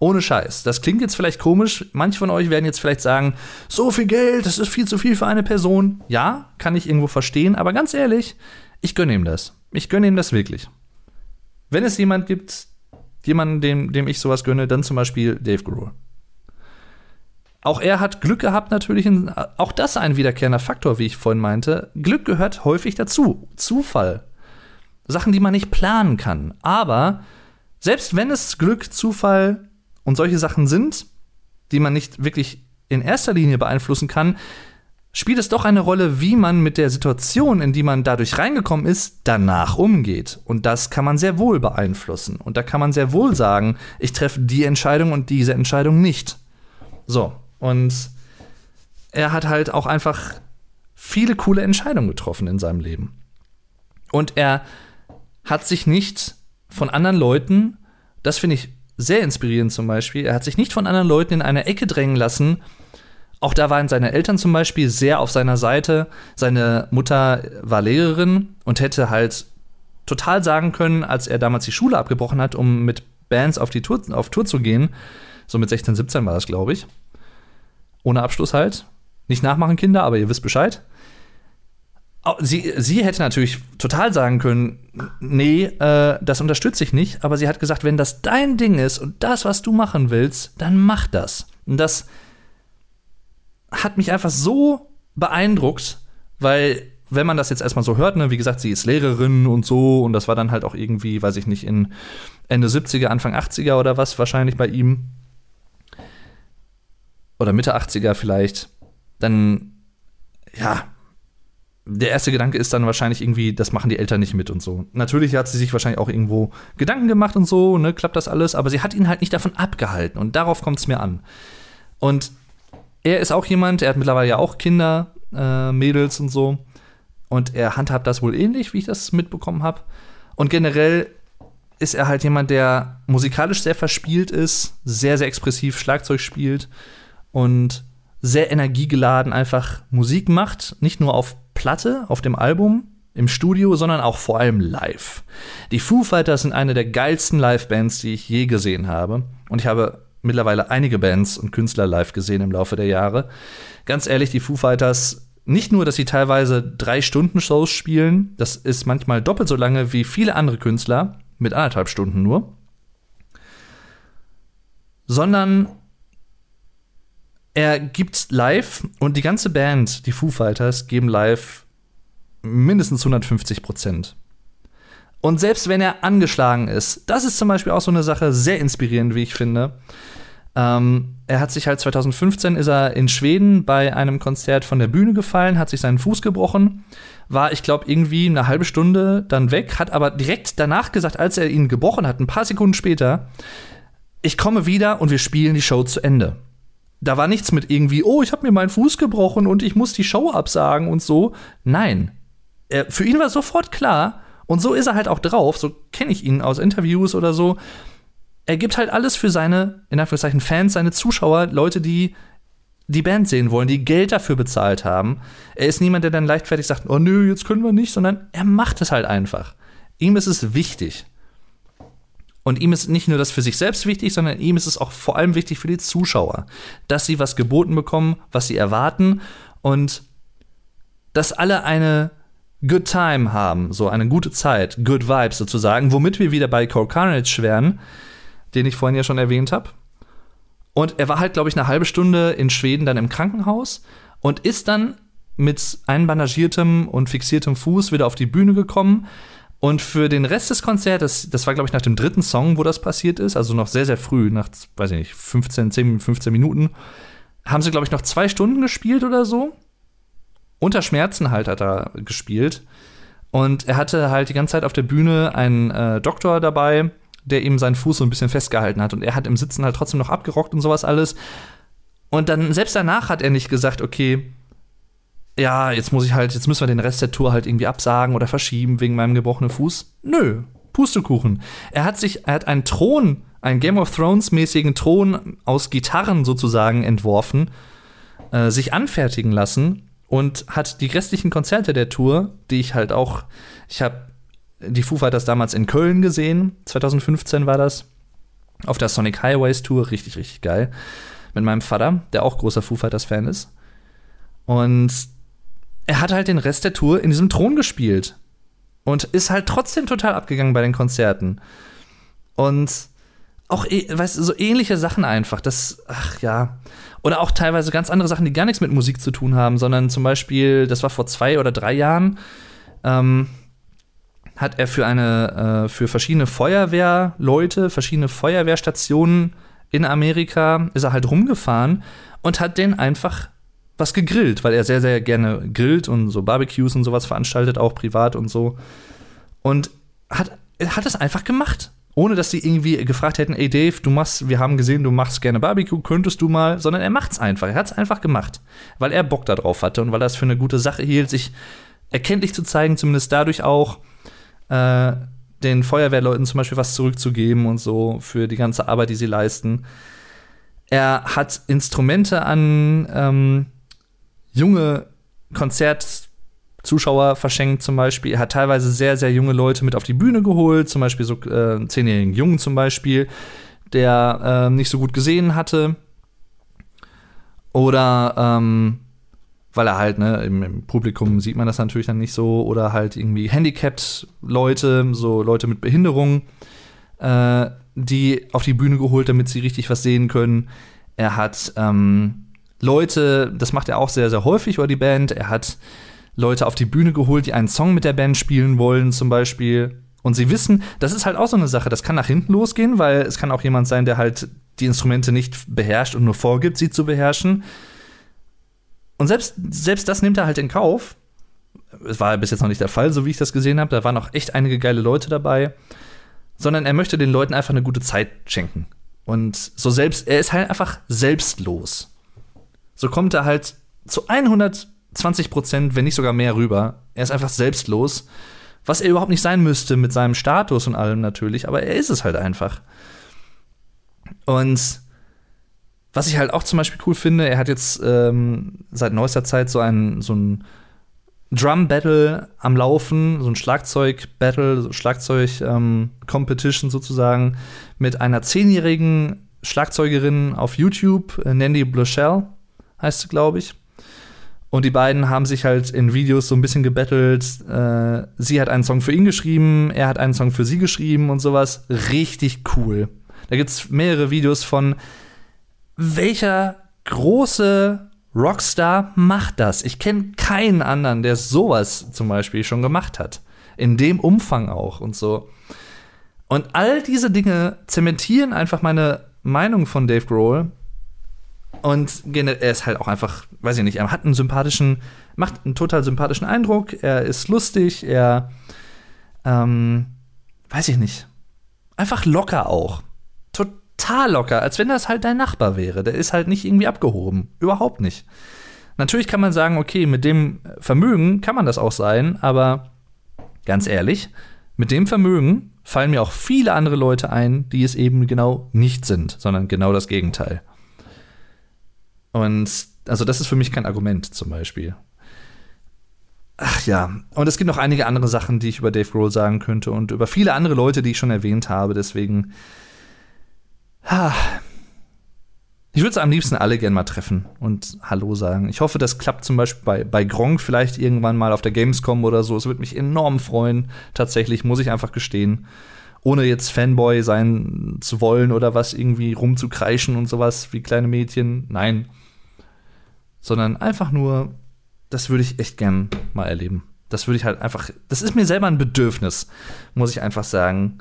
Ohne Scheiß. Das klingt jetzt vielleicht komisch. Manche von euch werden jetzt vielleicht sagen, so viel Geld, das ist viel zu viel für eine Person. Ja, kann ich irgendwo verstehen, aber ganz ehrlich, ich gönne ihm das. Ich gönne ihm das wirklich. Wenn es jemand gibt, jemanden, dem, dem ich sowas gönne, dann zum Beispiel Dave Grohl. Auch er hat Glück gehabt, natürlich. Auch das ein wiederkehrender Faktor, wie ich vorhin meinte. Glück gehört häufig dazu. Zufall. Sachen, die man nicht planen kann. Aber selbst wenn es Glück, Zufall und solche Sachen sind, die man nicht wirklich in erster Linie beeinflussen kann, spielt es doch eine Rolle, wie man mit der Situation, in die man dadurch reingekommen ist, danach umgeht. Und das kann man sehr wohl beeinflussen. Und da kann man sehr wohl sagen, ich treffe die Entscheidung und diese Entscheidung nicht. So, und er hat halt auch einfach viele coole Entscheidungen getroffen in seinem Leben. Und er hat sich nicht von anderen Leuten, das finde ich sehr inspirierend zum Beispiel, er hat sich nicht von anderen Leuten in eine Ecke drängen lassen, auch da waren seine Eltern zum Beispiel sehr auf seiner Seite. Seine Mutter war Lehrerin und hätte halt total sagen können, als er damals die Schule abgebrochen hat, um mit Bands auf die Tour, auf Tour zu gehen. So mit 16, 17 war das, glaube ich. Ohne Abschluss halt. Nicht nachmachen, Kinder, aber ihr wisst Bescheid. Sie, sie hätte natürlich total sagen können, nee, äh, das unterstütze ich nicht, aber sie hat gesagt, wenn das dein Ding ist und das, was du machen willst, dann mach das. Und das hat mich einfach so beeindruckt, weil wenn man das jetzt erstmal so hört, ne, wie gesagt, sie ist Lehrerin und so, und das war dann halt auch irgendwie, weiß ich nicht, in Ende 70er, Anfang 80er oder was wahrscheinlich bei ihm. Oder Mitte 80er vielleicht. Dann, ja, der erste Gedanke ist dann wahrscheinlich irgendwie, das machen die Eltern nicht mit und so. Natürlich hat sie sich wahrscheinlich auch irgendwo Gedanken gemacht und so, ne, klappt das alles, aber sie hat ihn halt nicht davon abgehalten und darauf kommt es mir an. Und er ist auch jemand, er hat mittlerweile ja auch Kinder, äh, Mädels und so. Und er handhabt das wohl ähnlich, wie ich das mitbekommen habe. Und generell ist er halt jemand, der musikalisch sehr verspielt ist, sehr, sehr expressiv Schlagzeug spielt und sehr energiegeladen einfach Musik macht. Nicht nur auf Platte, auf dem Album, im Studio, sondern auch vor allem live. Die Foo Fighters sind eine der geilsten Live-Bands, die ich je gesehen habe. Und ich habe mittlerweile einige Bands und Künstler live gesehen im Laufe der Jahre. Ganz ehrlich, die Foo Fighters, nicht nur, dass sie teilweise drei Stunden Shows spielen, das ist manchmal doppelt so lange wie viele andere Künstler, mit anderthalb Stunden nur, sondern er gibt live und die ganze Band, die Foo Fighters, geben live mindestens 150 Prozent. Und selbst wenn er angeschlagen ist, das ist zum Beispiel auch so eine Sache, sehr inspirierend, wie ich finde. Ähm, er hat sich halt 2015 ist er in Schweden bei einem Konzert von der Bühne gefallen, hat sich seinen Fuß gebrochen, war, ich glaube, irgendwie eine halbe Stunde dann weg, hat aber direkt danach gesagt, als er ihn gebrochen hat, ein paar Sekunden später, ich komme wieder und wir spielen die Show zu Ende. Da war nichts mit irgendwie, oh, ich habe mir meinen Fuß gebrochen und ich muss die Show absagen und so. Nein. Er, für ihn war sofort klar, und so ist er halt auch drauf, so kenne ich ihn aus Interviews oder so. Er gibt halt alles für seine, in Anführungszeichen, Fans, seine Zuschauer, Leute, die die Band sehen wollen, die Geld dafür bezahlt haben. Er ist niemand, der dann leichtfertig sagt, oh nö, jetzt können wir nicht, sondern er macht es halt einfach. Ihm ist es wichtig. Und ihm ist nicht nur das für sich selbst wichtig, sondern ihm ist es auch vor allem wichtig für die Zuschauer, dass sie was geboten bekommen, was sie erwarten und dass alle eine Good Time haben, so eine gute Zeit, Good Vibes sozusagen, womit wir wieder bei Core Carnage wären, den ich vorhin ja schon erwähnt habe. Und er war halt, glaube ich, eine halbe Stunde in Schweden dann im Krankenhaus und ist dann mit einbandagiertem und fixiertem Fuß wieder auf die Bühne gekommen. Und für den Rest des Konzertes, das war, glaube ich, nach dem dritten Song, wo das passiert ist, also noch sehr, sehr früh, nach, weiß ich nicht, 15, 10, 15 Minuten, haben sie, glaube ich, noch zwei Stunden gespielt oder so. unter Schmerzen halt hat er gespielt. Und er hatte halt die ganze Zeit auf der Bühne einen äh, Doktor dabei, der ihm seinen Fuß so ein bisschen festgehalten hat. Und er hat im Sitzen halt trotzdem noch abgerockt und sowas alles. Und dann, selbst danach hat er nicht gesagt, okay, ja, jetzt muss ich halt, jetzt müssen wir den Rest der Tour halt irgendwie absagen oder verschieben wegen meinem gebrochenen Fuß. Nö, Pustekuchen. Er hat sich, er hat einen Thron, einen Game of Thrones mäßigen Thron aus Gitarren sozusagen entworfen, äh, sich anfertigen lassen und hat die restlichen Konzerte der Tour, die ich halt auch, ich habe die Foo Fighters damals in Köln gesehen, 2015 war das, auf der Sonic Highways Tour, richtig, richtig geil, mit meinem Vater, der auch großer Foo Fighters Fan ist. Und er hat halt den Rest der Tour in diesem Thron gespielt und ist halt trotzdem total abgegangen bei den Konzerten. Und auch, weißt du, so ähnliche Sachen einfach. Das, ach ja. Oder auch teilweise ganz andere Sachen, die gar nichts mit Musik zu tun haben, sondern zum Beispiel, das war vor zwei oder drei Jahren, ähm, hat er für eine, äh, für verschiedene Feuerwehrleute, verschiedene Feuerwehrstationen in Amerika, ist er halt rumgefahren und hat den einfach was gegrillt, weil er sehr, sehr gerne grillt und so Barbecues und sowas veranstaltet, auch privat und so. Und hat, hat es einfach gemacht ohne dass sie irgendwie gefragt hätten, ey Dave, du machst, wir haben gesehen, du machst gerne Barbecue, könntest du mal, sondern er macht's einfach. Er hat's einfach gemacht, weil er Bock darauf hatte und weil er es für eine gute Sache hielt, sich erkenntlich zu zeigen, zumindest dadurch auch äh, den Feuerwehrleuten zum Beispiel was zurückzugeben und so für die ganze Arbeit, die sie leisten. Er hat Instrumente an ähm, junge Konzert Zuschauer verschenkt zum Beispiel. Er hat teilweise sehr, sehr junge Leute mit auf die Bühne geholt, zum Beispiel so äh, zehnjährigen Jungen zum Beispiel, der äh, nicht so gut gesehen hatte. Oder ähm, weil er halt, ne, im, im, Publikum sieht man das natürlich dann nicht so, oder halt irgendwie handicapped Leute, so Leute mit Behinderung, äh, die auf die Bühne geholt, damit sie richtig was sehen können. Er hat ähm, Leute, das macht er auch sehr, sehr häufig über die Band. Er hat Leute auf die Bühne geholt, die einen Song mit der Band spielen wollen, zum Beispiel. Und sie wissen, das ist halt auch so eine Sache, das kann nach hinten losgehen, weil es kann auch jemand sein, der halt die Instrumente nicht beherrscht und nur vorgibt, sie zu beherrschen. Und selbst, selbst das nimmt er halt in Kauf. Es war bis jetzt noch nicht der Fall, so wie ich das gesehen habe. Da waren auch echt einige geile Leute dabei. Sondern er möchte den Leuten einfach eine gute Zeit schenken. Und so selbst, er ist halt einfach selbstlos. So kommt er halt zu 100 20 Prozent, wenn nicht sogar mehr rüber. Er ist einfach selbstlos, was er überhaupt nicht sein müsste mit seinem Status und allem natürlich, aber er ist es halt einfach. Und was ich halt auch zum Beispiel cool finde, er hat jetzt ähm, seit neuester Zeit so ein, so ein Drum-Battle am Laufen, so ein Schlagzeug-Battle, so Schlagzeug-Competition ähm, sozusagen, mit einer zehnjährigen Schlagzeugerin auf YouTube, äh, Nandy Blochell heißt sie, glaube ich. Und die beiden haben sich halt in Videos so ein bisschen gebettelt. Äh, sie hat einen Song für ihn geschrieben, er hat einen Song für sie geschrieben und sowas. Richtig cool. Da gibt's mehrere Videos von, welcher große Rockstar macht das? Ich kenne keinen anderen, der sowas zum Beispiel schon gemacht hat. In dem Umfang auch und so. Und all diese Dinge zementieren einfach meine Meinung von Dave Grohl und er ist halt auch einfach, weiß ich nicht, er hat einen sympathischen, macht einen total sympathischen Eindruck. Er ist lustig, er, ähm, weiß ich nicht, einfach locker auch. Total locker, als wenn das halt dein Nachbar wäre. Der ist halt nicht irgendwie abgehoben. Überhaupt nicht. Natürlich kann man sagen, okay, mit dem Vermögen kann man das auch sein, aber ganz ehrlich, mit dem Vermögen fallen mir auch viele andere Leute ein, die es eben genau nicht sind, sondern genau das Gegenteil. Und also das ist für mich kein Argument zum Beispiel. Ach ja, und es gibt noch einige andere Sachen, die ich über Dave Grohl sagen könnte und über viele andere Leute, die ich schon erwähnt habe. Deswegen, ha, ich würde es am liebsten alle gern mal treffen und Hallo sagen. Ich hoffe, das klappt zum Beispiel bei, bei Gronk vielleicht irgendwann mal auf der Gamescom oder so. Es würde mich enorm freuen. Tatsächlich, muss ich einfach gestehen. Ohne jetzt Fanboy sein zu wollen oder was irgendwie rumzukreischen und sowas wie kleine Mädchen. Nein sondern einfach nur, das würde ich echt gern mal erleben. Das würde ich halt einfach, das ist mir selber ein Bedürfnis, muss ich einfach sagen,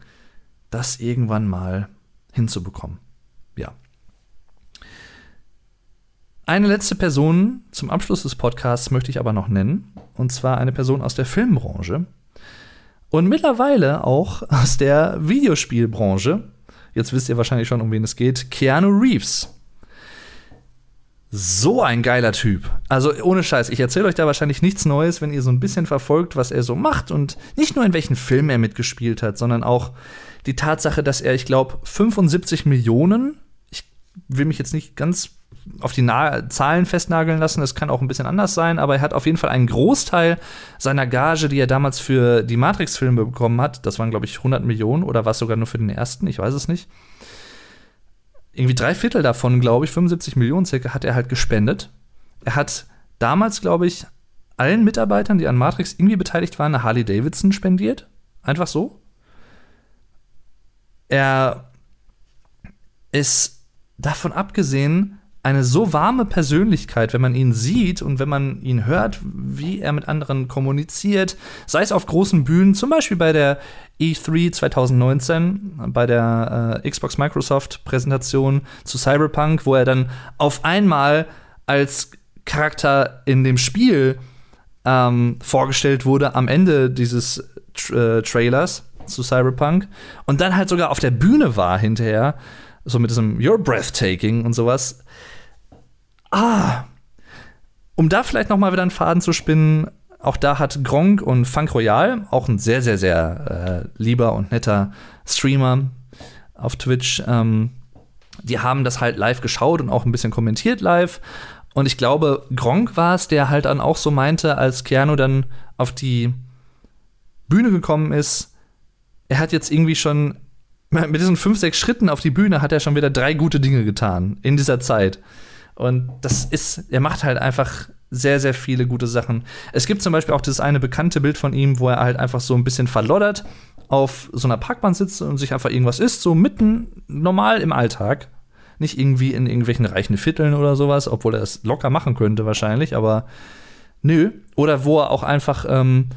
das irgendwann mal hinzubekommen. Ja. Eine letzte Person zum Abschluss des Podcasts möchte ich aber noch nennen. Und zwar eine Person aus der Filmbranche. Und mittlerweile auch aus der Videospielbranche. Jetzt wisst ihr wahrscheinlich schon, um wen es geht. Keanu Reeves. So ein geiler Typ. Also ohne Scheiß, ich erzähle euch da wahrscheinlich nichts Neues, wenn ihr so ein bisschen verfolgt, was er so macht und nicht nur in welchen Filmen er mitgespielt hat, sondern auch die Tatsache, dass er, ich glaube, 75 Millionen, ich will mich jetzt nicht ganz auf die Na Zahlen festnageln lassen, das kann auch ein bisschen anders sein, aber er hat auf jeden Fall einen Großteil seiner Gage, die er damals für die Matrix-Filme bekommen hat, das waren, glaube ich, 100 Millionen oder war es sogar nur für den ersten, ich weiß es nicht. Irgendwie drei Viertel davon, glaube ich, 75 Millionen circa, hat er halt gespendet. Er hat damals, glaube ich, allen Mitarbeitern, die an Matrix irgendwie beteiligt waren, eine Harley Davidson spendiert. Einfach so. Er ist davon abgesehen eine so warme Persönlichkeit, wenn man ihn sieht und wenn man ihn hört, wie er mit anderen kommuniziert, sei es auf großen Bühnen, zum Beispiel bei der E3 2019, bei der äh, Xbox Microsoft Präsentation zu Cyberpunk, wo er dann auf einmal als Charakter in dem Spiel ähm, vorgestellt wurde am Ende dieses äh, Trailers zu Cyberpunk und dann halt sogar auf der Bühne war hinterher, so mit diesem You're breathtaking und sowas. Ah, um da vielleicht noch mal wieder einen Faden zu spinnen, auch da hat Gronk und Funk Royal, auch ein sehr, sehr, sehr äh, lieber und netter Streamer auf Twitch, ähm, die haben das halt live geschaut und auch ein bisschen kommentiert live. Und ich glaube, Gronk war es, der halt dann auch so meinte, als Keanu dann auf die Bühne gekommen ist, er hat jetzt irgendwie schon [LAUGHS] mit diesen fünf, sechs Schritten auf die Bühne hat er schon wieder drei gute Dinge getan in dieser Zeit. Und das ist, er macht halt einfach sehr, sehr viele gute Sachen. Es gibt zum Beispiel auch das eine bekannte Bild von ihm, wo er halt einfach so ein bisschen verloddert auf so einer Parkbahn sitzt und sich einfach irgendwas isst, so mitten normal im Alltag. Nicht irgendwie in irgendwelchen reichen Vierteln oder sowas, obwohl er es locker machen könnte wahrscheinlich, aber nö. Oder wo er auch einfach, ähm,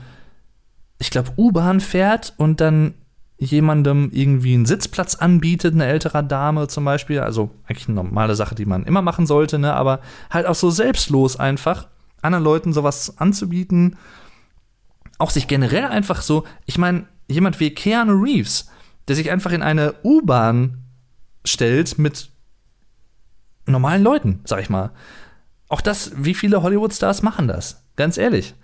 ich glaube, U-Bahn fährt und dann jemandem irgendwie einen Sitzplatz anbietet, eine ältere Dame zum Beispiel. Also eigentlich eine normale Sache, die man immer machen sollte, ne? aber halt auch so selbstlos einfach, anderen Leuten sowas anzubieten. Auch sich generell einfach so, ich meine, jemand wie Keanu Reeves, der sich einfach in eine U-Bahn stellt mit normalen Leuten, sag ich mal. Auch das, wie viele Hollywood-Stars machen das? Ganz ehrlich.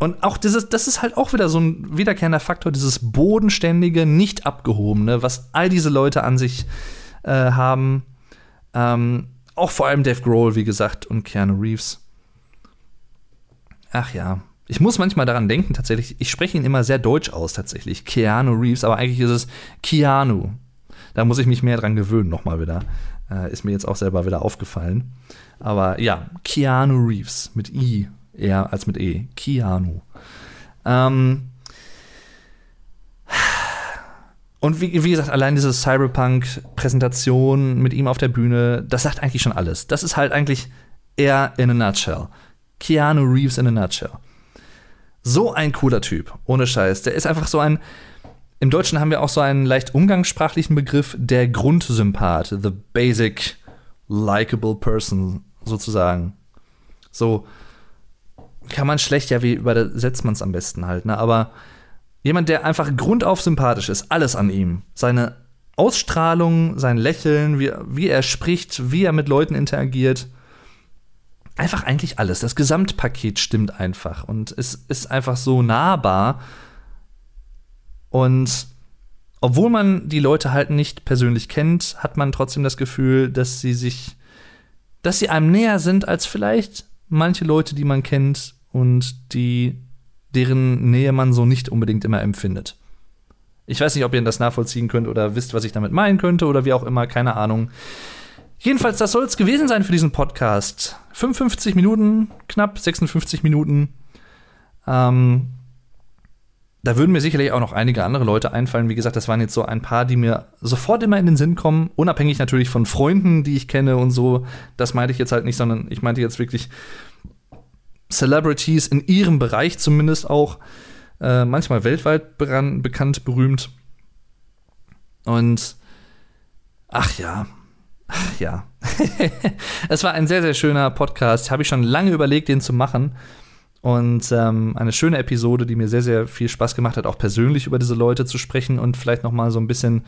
Und auch dieses, das ist halt auch wieder so ein wiederkehrender Faktor, dieses bodenständige, nicht abgehobene, was all diese Leute an sich äh, haben. Ähm, auch vor allem Dave Grohl, wie gesagt, und Keanu Reeves. Ach ja. Ich muss manchmal daran denken, tatsächlich, ich spreche ihn immer sehr deutsch aus, tatsächlich. Keanu Reeves, aber eigentlich ist es Keanu. Da muss ich mich mehr dran gewöhnen, nochmal wieder. Äh, ist mir jetzt auch selber wieder aufgefallen. Aber ja, Keanu Reeves mit I eher als mit E. Keanu. Ähm und wie, wie, gesagt, allein diese Cyberpunk-Präsentation mit ihm auf der Bühne, das sagt eigentlich schon alles. Das ist halt eigentlich er in a nutshell. Keanu Reeves in a nutshell. So ein cooler Typ, ohne Scheiß. Der ist einfach so ein. Im Deutschen haben wir auch so einen leicht umgangssprachlichen Begriff, der Grundsympath, the basic likable person, sozusagen. So, kann man schlecht, ja, wie übersetzt man es am besten halt, ne? Aber jemand, der einfach grundauf sympathisch ist, alles an ihm. Seine Ausstrahlung, sein Lächeln, wie, wie er spricht, wie er mit Leuten interagiert. Einfach eigentlich alles. Das Gesamtpaket stimmt einfach. Und es ist einfach so nahbar. Und obwohl man die Leute halt nicht persönlich kennt, hat man trotzdem das Gefühl, dass sie sich, dass sie einem näher sind als vielleicht manche Leute, die man kennt und die, deren Nähe man so nicht unbedingt immer empfindet. Ich weiß nicht, ob ihr das nachvollziehen könnt oder wisst, was ich damit meinen könnte oder wie auch immer, keine Ahnung. Jedenfalls, das soll es gewesen sein für diesen Podcast. 55 Minuten, knapp 56 Minuten. Ähm, da würden mir sicherlich auch noch einige andere Leute einfallen. Wie gesagt, das waren jetzt so ein paar, die mir sofort immer in den Sinn kommen. Unabhängig natürlich von Freunden, die ich kenne und so. Das meinte ich jetzt halt nicht, sondern ich meinte jetzt wirklich Celebrities in ihrem Bereich zumindest auch. Äh, manchmal weltweit bekannt, berühmt. Und ach ja, ja. [LAUGHS] es war ein sehr, sehr schöner Podcast. Habe ich schon lange überlegt, den zu machen. Und ähm, eine schöne Episode, die mir sehr, sehr viel Spaß gemacht hat, auch persönlich über diese Leute zu sprechen und vielleicht noch mal so ein bisschen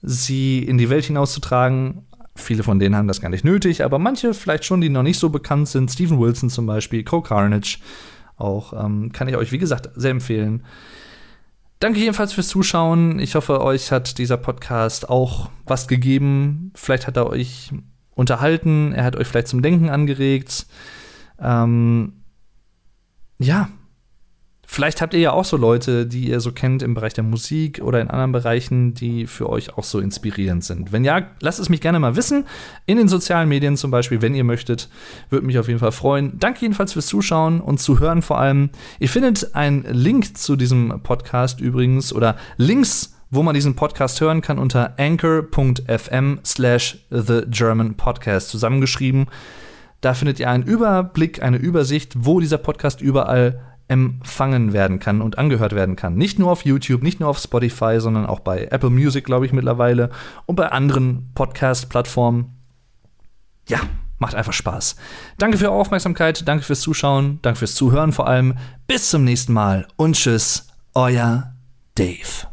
sie in die Welt hinauszutragen. Viele von denen haben das gar nicht nötig, aber manche vielleicht schon, die noch nicht so bekannt sind. Steven Wilson zum Beispiel, Co Carnage, auch ähm, kann ich euch, wie gesagt, sehr empfehlen. Danke jedenfalls fürs Zuschauen. Ich hoffe, euch hat dieser Podcast auch was gegeben. Vielleicht hat er euch unterhalten, er hat euch vielleicht zum Denken angeregt. Ähm, ja, vielleicht habt ihr ja auch so Leute, die ihr so kennt im Bereich der Musik oder in anderen Bereichen, die für euch auch so inspirierend sind. Wenn ja, lasst es mich gerne mal wissen. In den sozialen Medien zum Beispiel, wenn ihr möchtet. Würde mich auf jeden Fall freuen. Danke jedenfalls fürs Zuschauen und Zuhören vor allem. Ihr findet einen Link zu diesem Podcast übrigens oder Links wo man diesen Podcast hören kann unter anchor.fm slash the German Podcast zusammengeschrieben. Da findet ihr einen Überblick, eine Übersicht, wo dieser Podcast überall empfangen werden kann und angehört werden kann. Nicht nur auf YouTube, nicht nur auf Spotify, sondern auch bei Apple Music, glaube ich, mittlerweile und bei anderen Podcast-Plattformen. Ja, macht einfach Spaß. Danke für eure Aufmerksamkeit, danke fürs Zuschauen, danke fürs Zuhören vor allem. Bis zum nächsten Mal und tschüss, euer Dave.